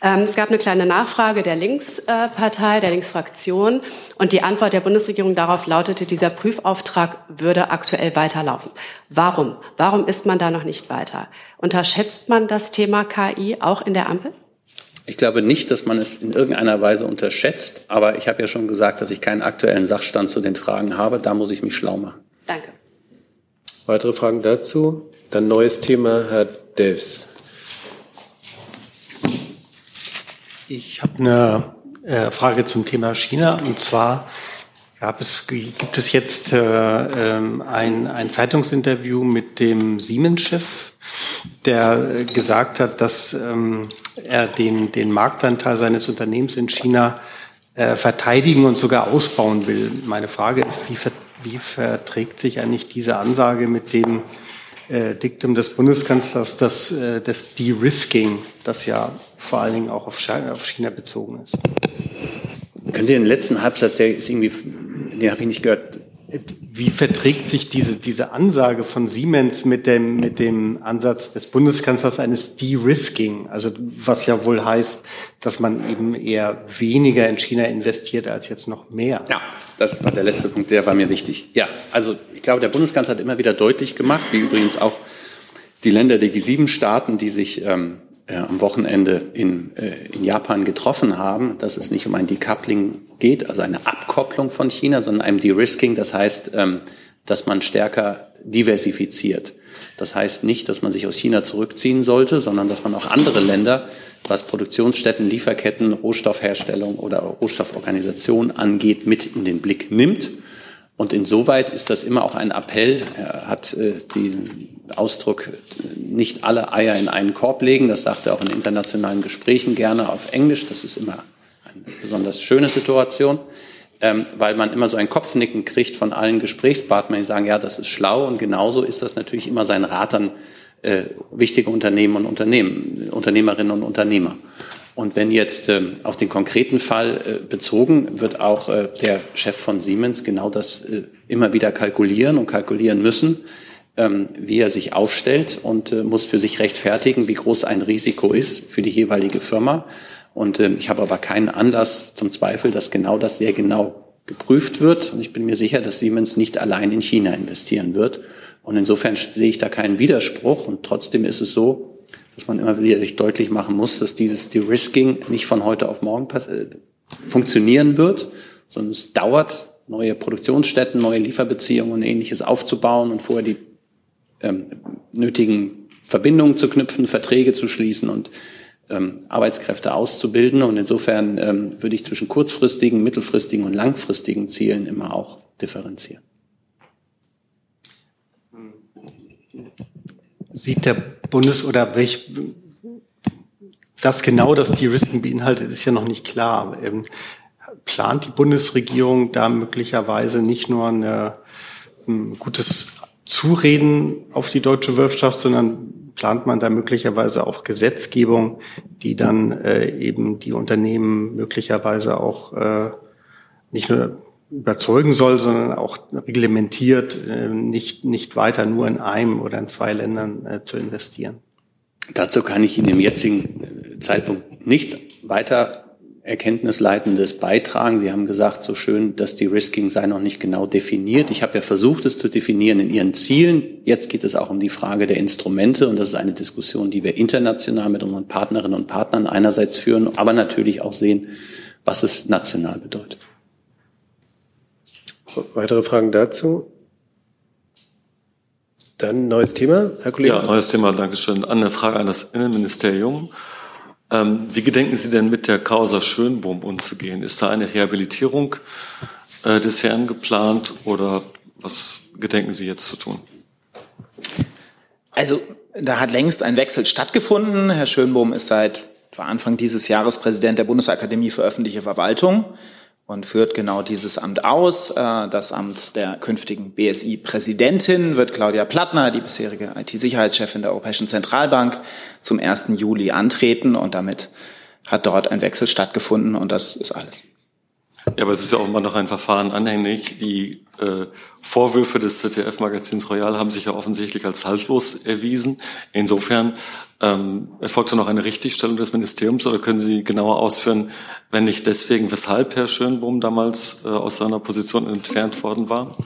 Ähm, es gab eine kleine Nachfrage der Linkspartei, der Linksfraktion, und die Antwort der Bundesregierung darauf lautete, dieser Prüfauftrag würde aktuell weiterlaufen. Warum? Warum ist man da noch nicht weiter? Unterschätzt man das Thema KI auch in der Ampel?
Ich glaube nicht, dass man es in irgendeiner Weise unterschätzt, aber ich habe ja schon gesagt, dass ich keinen aktuellen Sachstand zu den Fragen habe. Da muss ich mich schlau machen.
Danke.
Weitere Fragen dazu? Dann neues Thema, Herr Delfs.
Ich habe eine äh, Frage zum Thema China und zwar gab es, gibt es jetzt äh, ähm, ein, ein Zeitungsinterview mit dem Siemens-Chef, der gesagt hat, dass ähm, er den, den Marktanteil seines Unternehmens in China äh, verteidigen und sogar ausbauen will. Meine Frage ist, wie, ver, wie verträgt sich eigentlich diese Ansage mit dem äh, Diktum des Bundeskanzlers, das, äh, das De-Risking, das ja vor allen Dingen auch auf China, auf China bezogen ist.
Können Sie den letzten Halbsatz, der ist irgendwie, den habe ich nicht gehört.
Wie verträgt sich diese, diese Ansage von Siemens mit dem, mit dem Ansatz des Bundeskanzlers eines De-Risking? Also, was ja wohl heißt, dass man eben eher weniger in China investiert als jetzt noch mehr.
Ja, das war der letzte Punkt, der war mir wichtig. Ja, also, ich glaube, der Bundeskanzler hat immer wieder deutlich gemacht, wie übrigens auch die Länder der G7-Staaten, die sich ähm, äh, am Wochenende in, äh, in Japan getroffen haben, dass es nicht um ein Decoupling geht, also eine Abkopplung von China, sondern einem De-Risking. Das heißt, ähm, dass man stärker diversifiziert. Das heißt nicht, dass man sich aus China zurückziehen sollte, sondern dass man auch andere Länder, was Produktionsstätten, Lieferketten, Rohstoffherstellung oder Rohstofforganisation angeht, mit in den Blick nimmt. Und insoweit ist das immer auch ein Appell. Er hat äh, den Ausdruck nicht alle Eier in einen Korb legen. Das sagt er auch in internationalen Gesprächen gerne auf Englisch. Das ist immer eine besonders schöne Situation, ähm, weil man immer so ein Kopfnicken kriegt von allen Gesprächspartnern, die sagen, ja, das ist schlau. Und genauso ist das natürlich immer sein Rat an äh, wichtige Unternehmen und Unternehmen, Unternehmerinnen und Unternehmer. Und wenn jetzt äh, auf den konkreten Fall äh, bezogen, wird auch äh, der Chef von Siemens genau das äh, immer wieder kalkulieren und kalkulieren müssen, ähm, wie er sich aufstellt und äh, muss für sich rechtfertigen, wie groß ein Risiko ist für die jeweilige Firma. Und äh, ich habe aber keinen Anlass zum Zweifel, dass genau das sehr genau geprüft wird. Und ich bin mir sicher, dass Siemens nicht allein in China investieren wird. Und insofern sehe ich da keinen Widerspruch. Und trotzdem ist es so, dass man immer wieder sich deutlich machen muss, dass dieses De-Risking nicht von heute auf morgen äh, funktionieren wird, sondern es dauert, neue Produktionsstätten, neue Lieferbeziehungen und ähnliches aufzubauen und vorher die ähm, nötigen Verbindungen zu knüpfen, Verträge zu schließen und ähm, Arbeitskräfte auszubilden. Und insofern ähm, würde ich zwischen kurzfristigen, mittelfristigen und langfristigen Zielen immer auch differenzieren.
Sieht der Bundes- oder welch, was genau das De-Risking beinhaltet, ist ja noch nicht klar. Ähm, plant die Bundesregierung da möglicherweise nicht nur eine, ein gutes Zureden auf die deutsche Wirtschaft, sondern plant man da möglicherweise auch Gesetzgebung, die dann äh, eben die Unternehmen möglicherweise auch äh, nicht nur überzeugen soll, sondern auch reglementiert, äh, nicht, nicht weiter nur in einem oder in zwei Ländern äh, zu investieren?
Dazu kann ich in dem jetzigen äh, Zeitpunkt nichts weiter Erkenntnisleitendes beitragen. Sie haben gesagt, so schön, dass die Risking sei noch nicht genau definiert. Ich habe ja versucht, es zu definieren in Ihren Zielen. Jetzt geht es auch um die Frage der Instrumente und das ist eine Diskussion, die wir international mit unseren Partnerinnen und Partnern einerseits führen, aber natürlich auch sehen, was es national bedeutet.
Weitere Fragen dazu? Dann neues Thema, Herr Kollege.
Ja, neues Thema, Dankeschön. Eine Frage an das Innenministerium. Ähm, wie gedenken Sie denn mit der Causa Schönbohm umzugehen? Ist da eine Rehabilitierung äh, des Herrn geplant oder was gedenken Sie jetzt zu tun?
Also da hat längst ein Wechsel stattgefunden. Herr Schönbohm ist seit Anfang dieses Jahres Präsident der Bundesakademie für öffentliche Verwaltung und führt genau dieses Amt aus. Äh, das Amt der künftigen BSI-Präsidentin wird Claudia Plattner, die bisherige IT-Sicherheitschefin der Europäischen Zentralbank, zum 1. Juli antreten und damit hat dort ein Wechsel stattgefunden und das ist alles.
Ja, aber es ist ja immer noch ein Verfahren anhängig. Die äh, Vorwürfe des ZDF-Magazins Royal haben sich ja offensichtlich als haltlos erwiesen. Insofern ähm, erfolgte noch eine Richtigstellung des Ministeriums oder können Sie genauer ausführen, wenn nicht deswegen, weshalb Herr Schönbohm damals äh, aus seiner Position entfernt worden war?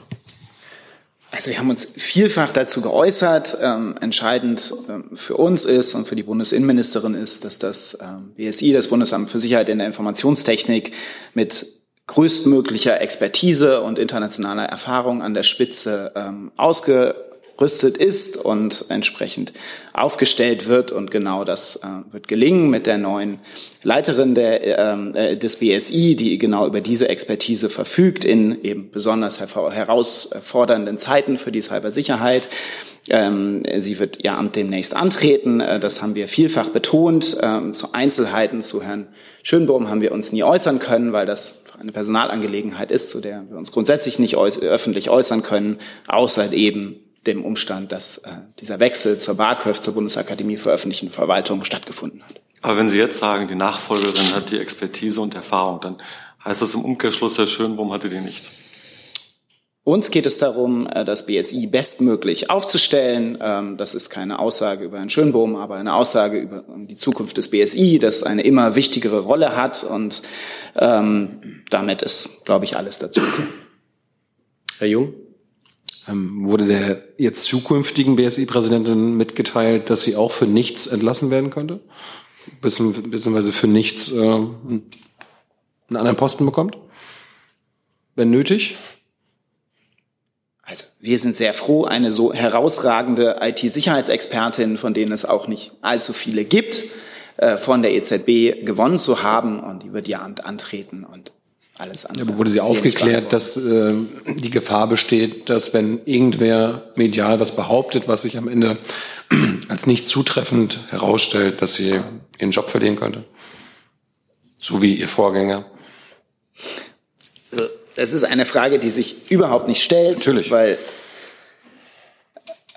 Also wir haben uns vielfach dazu geäußert. Ähm, entscheidend ähm, für uns ist und für die Bundesinnenministerin ist, dass das ähm, BSI, das Bundesamt für Sicherheit in der Informationstechnik, mit größtmöglicher Expertise und internationaler Erfahrung an der Spitze ähm, ausgerüstet ist und entsprechend aufgestellt wird. Und genau das äh, wird gelingen mit der neuen Leiterin der, ähm, äh, des BSI, die genau über diese Expertise verfügt in eben besonders herausfordernden Zeiten für die Cybersicherheit. Ähm, sie wird ihr Amt demnächst antreten. Äh, das haben wir vielfach betont. Ähm, zu Einzelheiten zu Herrn Schönbohm haben wir uns nie äußern können, weil das eine Personalangelegenheit ist, zu der wir uns grundsätzlich nicht äuß öffentlich äußern können, außer eben dem Umstand, dass äh, dieser Wechsel zur BAKÖV, zur Bundesakademie für öffentliche Verwaltung, stattgefunden hat.
Aber wenn Sie jetzt sagen, die Nachfolgerin hat die Expertise und Erfahrung, dann heißt das im Umkehrschluss, Herr Schönbohm hatte die nicht.
Uns geht es darum, äh, das BSI bestmöglich aufzustellen. Ähm, das ist keine Aussage über Herrn Schönbohm, aber eine Aussage über die Zukunft des BSI, das eine immer wichtigere Rolle hat. Und ähm, damit ist, glaube ich, alles dazu.
Herr Jung?
Ähm, wurde der jetzt zukünftigen BSI-Präsidentin mitgeteilt, dass sie auch für nichts entlassen werden könnte? Beziehungsweise für nichts äh, einen anderen Posten bekommt? Wenn nötig?
Also wir sind sehr froh, eine so herausragende IT-Sicherheitsexpertin, von denen es auch nicht allzu viele gibt, äh, von der EZB gewonnen zu haben und die wird ihr Amt antreten und alles andere.
Aber wurde sie aufgeklärt, dass äh, die Gefahr besteht, dass wenn irgendwer medial was behauptet, was sich am Ende <clears throat> als nicht zutreffend herausstellt, dass sie ihren Job verlieren könnte? So wie ihr Vorgänger.
Das ist eine Frage, die sich überhaupt nicht stellt,
Natürlich.
weil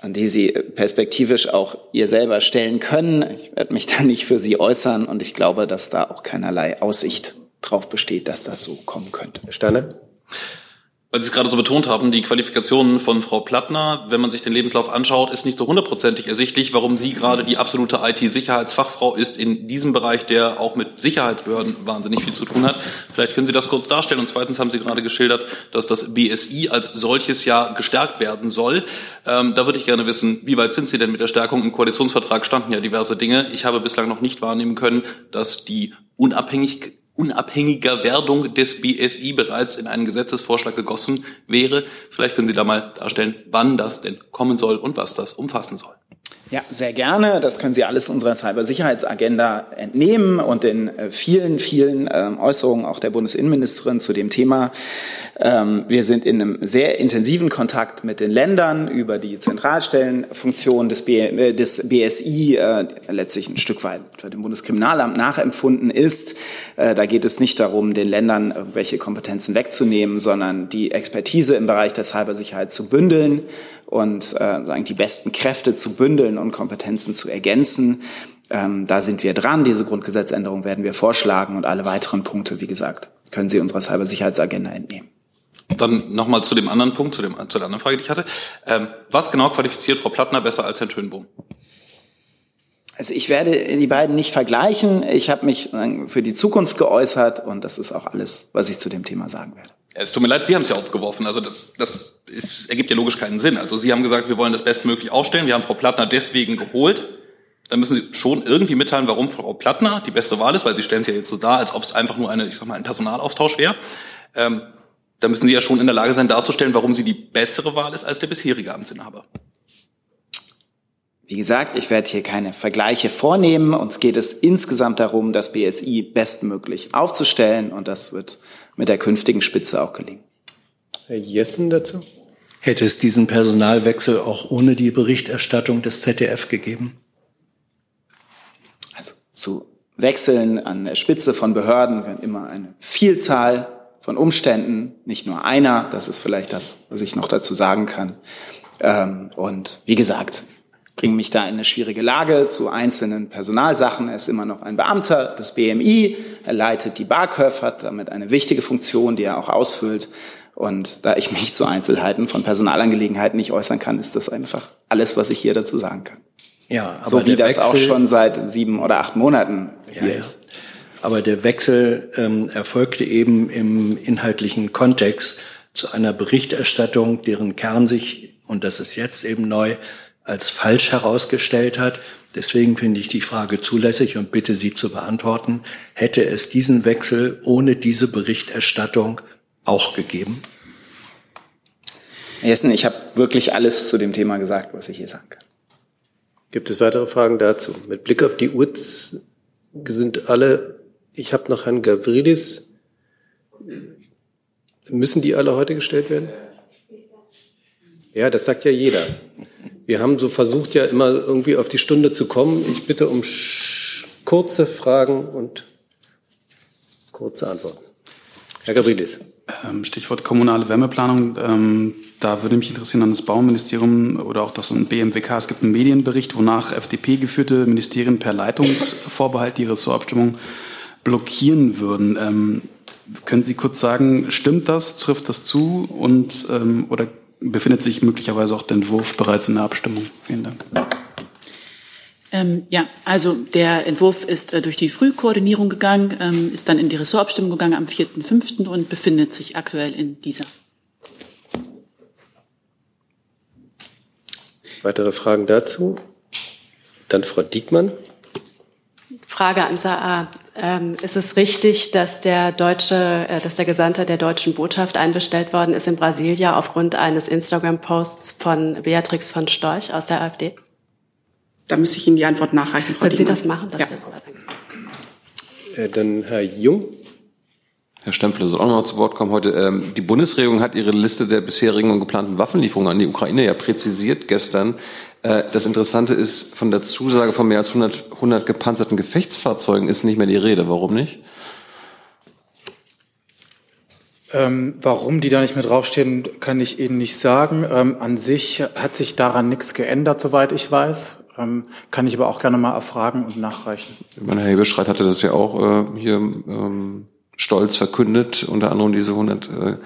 an die Sie perspektivisch auch ihr selber stellen können. Ich werde mich da nicht für Sie äußern und ich glaube, dass da auch keinerlei Aussicht drauf besteht, dass das so kommen könnte.
Herr Steiner?
Weil Sie es gerade so betont haben, die Qualifikationen von Frau Plattner, wenn man sich den Lebenslauf anschaut, ist nicht so hundertprozentig ersichtlich, warum sie gerade die absolute IT-Sicherheitsfachfrau ist in diesem Bereich, der auch mit Sicherheitsbehörden wahnsinnig viel zu tun hat. Vielleicht können Sie das kurz darstellen. Und zweitens haben Sie gerade geschildert, dass das BSI als solches ja gestärkt werden soll. Ähm, da würde ich gerne wissen, wie weit sind Sie denn mit der Stärkung? Im Koalitionsvertrag standen ja diverse Dinge. Ich habe bislang noch nicht wahrnehmen können, dass die unabhängig unabhängiger Werdung des BSI bereits in einen Gesetzesvorschlag gegossen wäre. Vielleicht können Sie da mal darstellen, wann das denn kommen soll und was das umfassen soll.
Ja, sehr gerne. Das können Sie alles unserer Cybersicherheitsagenda entnehmen und den äh, vielen, vielen ähm, Äußerungen auch der Bundesinnenministerin zu dem Thema. Ähm, wir sind in einem sehr intensiven Kontakt mit den Ländern über die Zentralstellenfunktion des, B, äh, BSI, äh, letztlich ein Stück weit dem Bundeskriminalamt nachempfunden ist. Da geht es nicht darum, den Ländern irgendwelche Kompetenzen wegzunehmen, sondern die Expertise im Bereich der Cybersicherheit zu bündeln und äh, sagen die besten Kräfte zu bündeln und Kompetenzen zu ergänzen. Ähm, da sind wir dran. Diese Grundgesetzänderung werden wir vorschlagen und alle weiteren Punkte, wie gesagt, können Sie unserer Cybersicherheitsagenda entnehmen.
Dann nochmal zu dem anderen Punkt, zu, dem, zu der anderen Frage, die ich hatte. Ähm, was genau qualifiziert Frau Plattner besser als Herrn Schönbohm?
Also ich werde die beiden nicht vergleichen. Ich habe mich für die Zukunft geäußert und das ist auch alles, was ich zu dem Thema sagen werde.
Es tut mir leid, Sie haben es ja aufgeworfen. Also das, das ist, ergibt ja logisch keinen Sinn. Also Sie haben gesagt, wir wollen das bestmöglich aufstellen. Wir haben Frau Plattner deswegen geholt. Dann müssen Sie schon irgendwie mitteilen, warum Frau Plattner die bessere Wahl ist, weil Sie stellen es ja jetzt so dar, als ob es einfach nur eine, ich sag mal, ein Personalaustausch wäre. Ähm, da müssen Sie ja schon in der Lage sein, darzustellen, warum sie die bessere Wahl ist als der bisherige Amtsinhaber.
Wie gesagt, ich werde hier keine Vergleiche vornehmen. Uns geht es insgesamt darum, das BSI bestmöglich aufzustellen und das wird mit der künftigen Spitze auch gelingen.
Herr Jessen dazu?
Hätte es diesen Personalwechsel auch ohne die Berichterstattung des ZDF gegeben?
Also zu Wechseln an der Spitze von Behörden können immer eine Vielzahl von Umständen, nicht nur einer. Das ist vielleicht das, was ich noch dazu sagen kann. Ähm, und wie gesagt, bringe mich da in eine schwierige Lage zu einzelnen Personalsachen. Er ist immer noch ein Beamter des BMI. Er leitet die BAKÖV, hat damit eine wichtige Funktion, die er auch ausfüllt. Und da ich mich zu Einzelheiten von Personalangelegenheiten nicht äußern kann, ist das einfach alles, was ich hier dazu sagen kann.
Ja, aber
so wie das Wechsel, auch schon seit sieben oder acht Monaten hier ja, ist.
Aber der Wechsel ähm, erfolgte eben im inhaltlichen Kontext zu einer Berichterstattung, deren Kern sich, und das ist jetzt eben neu, als falsch herausgestellt hat. Deswegen finde ich die Frage zulässig und bitte Sie zu beantworten. Hätte es diesen Wechsel ohne diese Berichterstattung auch gegeben?
Herr Jessen, ich habe wirklich alles zu dem Thema gesagt, was ich hier sagen kann.
Gibt es weitere Fragen dazu? Mit Blick auf die Uhr sind alle, ich habe noch Herrn Gavridis. Müssen die alle heute gestellt werden? Ja, das sagt ja jeder. Wir haben so versucht, ja immer irgendwie auf die Stunde zu kommen. Ich bitte um kurze Fragen und kurze Antworten. Herr Gabrielis.
Ähm, Stichwort kommunale Wärmeplanung. Ähm, da würde mich interessieren an das Bauministerium oder auch das BMWK. Es gibt einen Medienbericht, wonach FDP-geführte Ministerien per Leitungsvorbehalt die Ressortabstimmung blockieren würden. Ähm, können Sie kurz sagen, stimmt das, trifft das zu und oder befindet sich möglicherweise auch der Entwurf bereits in der Abstimmung? Vielen Dank.
Ähm, ja, also der Entwurf ist äh, durch die Frühkoordinierung gegangen, ähm, ist dann in die Ressortabstimmung gegangen am 4.5. und befindet sich aktuell in dieser.
Weitere Fragen dazu? Dann Frau Diekmann.
Frage an Saar. Ähm, ist es richtig, dass der deutsche, äh, dass der Gesandte der deutschen Botschaft einbestellt worden ist in Brasilia aufgrund eines Instagram-Posts von Beatrix von Storch aus der AfD?
Da müsste ich Ihnen die Antwort nachreichen.
Frau Würden Sie das machen? Das
ja.
wäre super.
Äh, dann Herr Jung.
Herr Stempfle soll auch noch zu Wort kommen heute. Ähm, die Bundesregierung hat ihre Liste der bisherigen und geplanten Waffenlieferungen an die Ukraine ja präzisiert gestern. Äh, das Interessante ist, von der Zusage von mehr als 100, 100 gepanzerten Gefechtsfahrzeugen ist nicht mehr die Rede. Warum nicht?
Ähm, warum die da nicht mehr draufstehen, kann ich Ihnen nicht sagen. Ähm, an sich hat sich daran nichts geändert, soweit ich weiß. Ähm, kann ich aber auch gerne mal erfragen und nachreichen.
Herr Hebestreit hatte das ja auch äh, hier ähm, stolz verkündet, unter anderem diese 100 äh,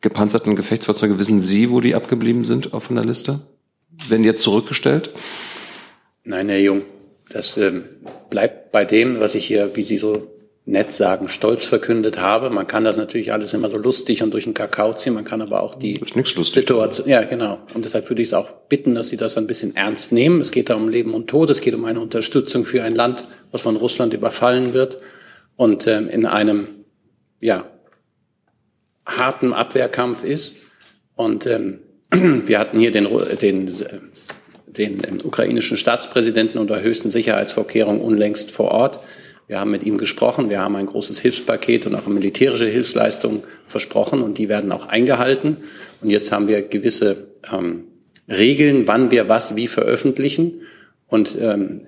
gepanzerten Gefechtsfahrzeuge. Wissen Sie, wo die abgeblieben sind auf von der Liste? Werden jetzt zurückgestellt?
Nein, Herr Jung, das ähm, bleibt bei dem, was ich hier, wie Sie so nett sagen, stolz verkündet habe. Man kann das natürlich alles immer so lustig und durch den Kakao ziehen, man kann aber auch die Situation, ja genau. Und deshalb würde ich es auch bitten, dass Sie das ein bisschen ernst nehmen. Es geht da um Leben und Tod, es geht um eine Unterstützung für ein Land, was von Russland überfallen wird und ähm, in einem ja, harten Abwehrkampf ist. Und ähm, <clears throat> wir hatten hier den, den
den ähm, ukrainischen Staatspräsidenten unter höchsten Sicherheitsvorkehrungen unlängst vor Ort. Wir haben mit ihm gesprochen. Wir haben ein großes Hilfspaket und auch militärische Hilfsleistungen versprochen und die werden auch eingehalten. Und jetzt haben wir gewisse ähm, Regeln, wann wir was wie veröffentlichen. Und ähm,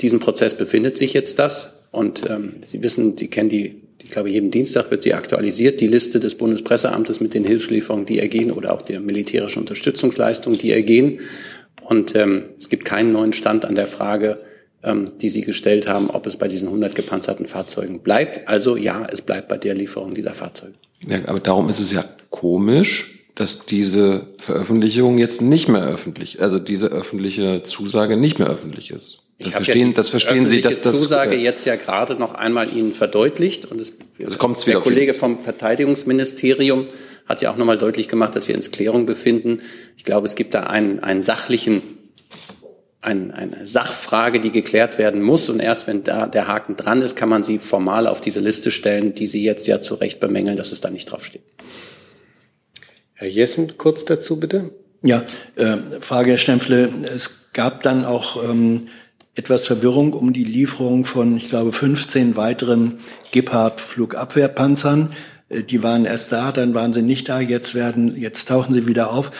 diesem Prozess befindet sich jetzt das. Und ähm, Sie wissen, Sie kennen die, ich glaube, jeden Dienstag wird sie aktualisiert, die Liste des Bundespresseamtes mit den Hilfslieferungen, die ergehen oder auch der militärischen Unterstützungsleistungen, die ergehen. Und ähm, es gibt keinen neuen Stand an der Frage, ähm, die Sie gestellt haben, ob es bei diesen 100 gepanzerten Fahrzeugen bleibt. Also ja, es bleibt bei der Lieferung dieser Fahrzeuge.
Ja, aber darum ist es ja komisch, dass diese Veröffentlichung jetzt nicht mehr öffentlich, also diese öffentliche Zusage nicht mehr öffentlich ist. Das
Ich
verstehen,
ja
das verstehen Sie, dass das
Zusage
äh,
jetzt ja gerade noch einmal Ihnen verdeutlicht und es,
Also kommt's
der
wieder auf
Kollege vom Verteidigungsministerium hat ja auch nochmal deutlich gemacht, dass wir uns Klärung befinden. Ich glaube, es gibt da einen, einen sachlichen, ein, eine Sachfrage, die geklärt werden muss und erst wenn da der Haken dran ist, kann man sie formal auf diese Liste stellen, die Sie jetzt ja zu Recht bemängeln, dass es da nicht draufsteht.
Herr Jessen, kurz dazu bitte.
Ja, äh, Frage, Herr Stempfle. Es gab dann auch ähm, etwas Verwirrung um die Lieferung von, ich glaube, 15 weiteren Gepard-Flugabwehrpanzern. Äh, Die waren erst da, dann waren sie nicht da, jetzt werden, jetzt tauchen sie wieder auf.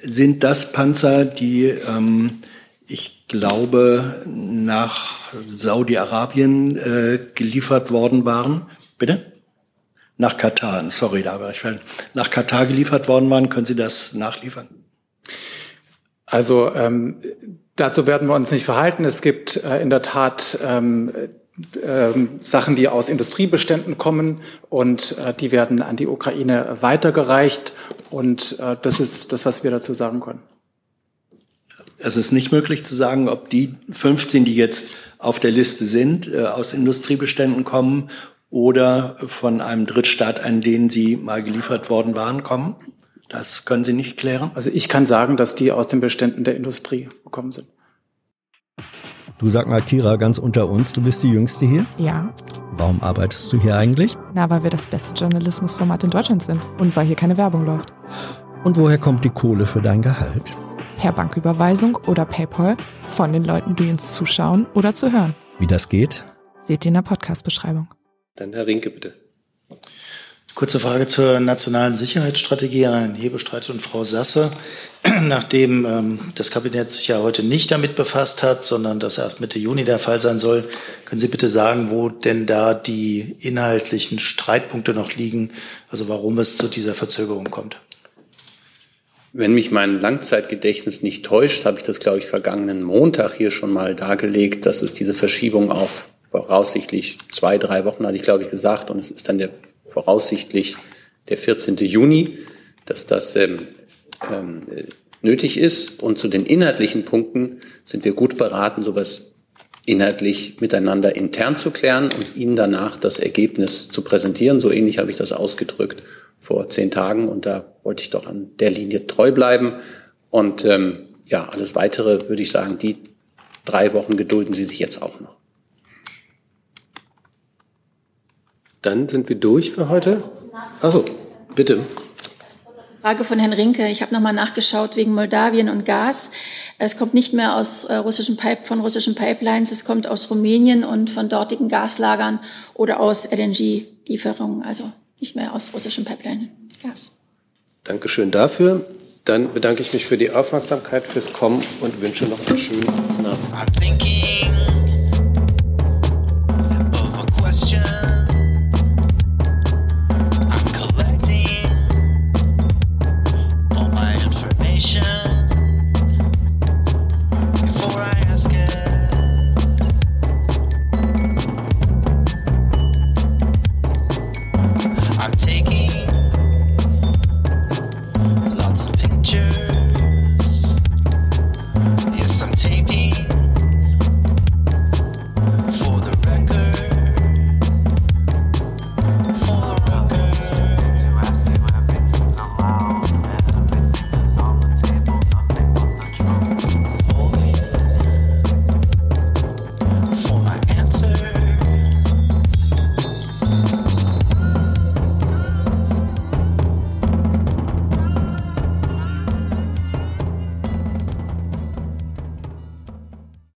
Sind das Panzer, die, ähm, ich glaube, nach Saudi-Arabien äh, geliefert worden waren? Bitte? Nach Katar, sorry, da war ich falsch. Nach Katar geliefert worden waren, können Sie das nachliefern?
Also ähm, dazu werden wir uns nicht verhalten. Es gibt äh, in der Tat ähm, ähm, Sachen, die aus Industriebeständen kommen und äh, die werden an die Ukraine weitergereicht. Und äh, das ist das, was wir dazu sagen können.
Es ist nicht möglich zu sagen, ob die 15, die jetzt auf der Liste sind, äh, aus Industriebeständen kommen oder von einem Drittstaat, an den sie mal geliefert worden waren, kommen. Das können Sie nicht klären.
Also ich kann sagen, dass die aus den Beständen der Industrie gekommen sind.
Du sag mal, Kira, ganz unter uns, du bist die Jüngste hier.
Ja,
Warum arbeitest du hier eigentlich?
na, weil wir das beste Journalismusformat in Deutschland sind und weil hier keine Werbung läuft.
Und woher kommt die Kohle für dein Gehalt?
Per Banküberweisung oder PayPal von den Leuten, die uns zuschauen oder zu hören.
Wie das geht?
Seht ihr in der Podcast-Beschreibung.
Dann Herr Rinke, bitte.
Kurze Frage zur nationalen Sicherheitsstrategie an Herrn Hebestreit und Frau Sasse. <clears throat> Nachdem ähm, das Kabinett sich ja heute nicht damit befasst hat, sondern das erst Mitte Juni der Fall sein soll, können Sie bitte sagen, wo denn da die inhaltlichen Streitpunkte noch liegen, also warum es zu dieser Verzögerung kommt?
Wenn mich mein Langzeitgedächtnis nicht täuscht, habe ich das, glaube ich, vergangenen Montag hier schon mal dargelegt, dass es diese Verschiebung auf voraussichtlich zwei, drei Wochen, hatte ich, glaube ich, gesagt, und es ist dann der voraussichtlich der 14. Juni, dass das ähm, ähm, äh, nötig ist. Und zu den inhaltlichen Punkten sind wir gut beraten, sowas inhaltlich miteinander intern zu klären und Ihnen danach das Ergebnis zu präsentieren. So ähnlich habe ich das ausgedrückt vor zehn Tagen und da wollte ich doch an der Linie treu bleiben. Und ähm, ja, alles Weitere würde ich sagen, die drei Wochen gedulden Sie sich jetzt auch noch.
Dann sind wir durch für heute. Also, bitte.
Frage von Herrn Rinke. Ich habe nochmal nachgeschaut wegen Moldawien und Gas. Es kommt nicht mehr aus äh, russischen Pipe, von russischen Pipelines, es kommt aus Rumänien und von dortigen Gaslagern oder aus LNG-Lieferungen, also nicht mehr aus russischen Pipeline. Gas.
Dankeschön dafür. Dann bedanke ich mich für die Aufmerksamkeit, fürs Kommen und wünsche noch einen schönen Abend.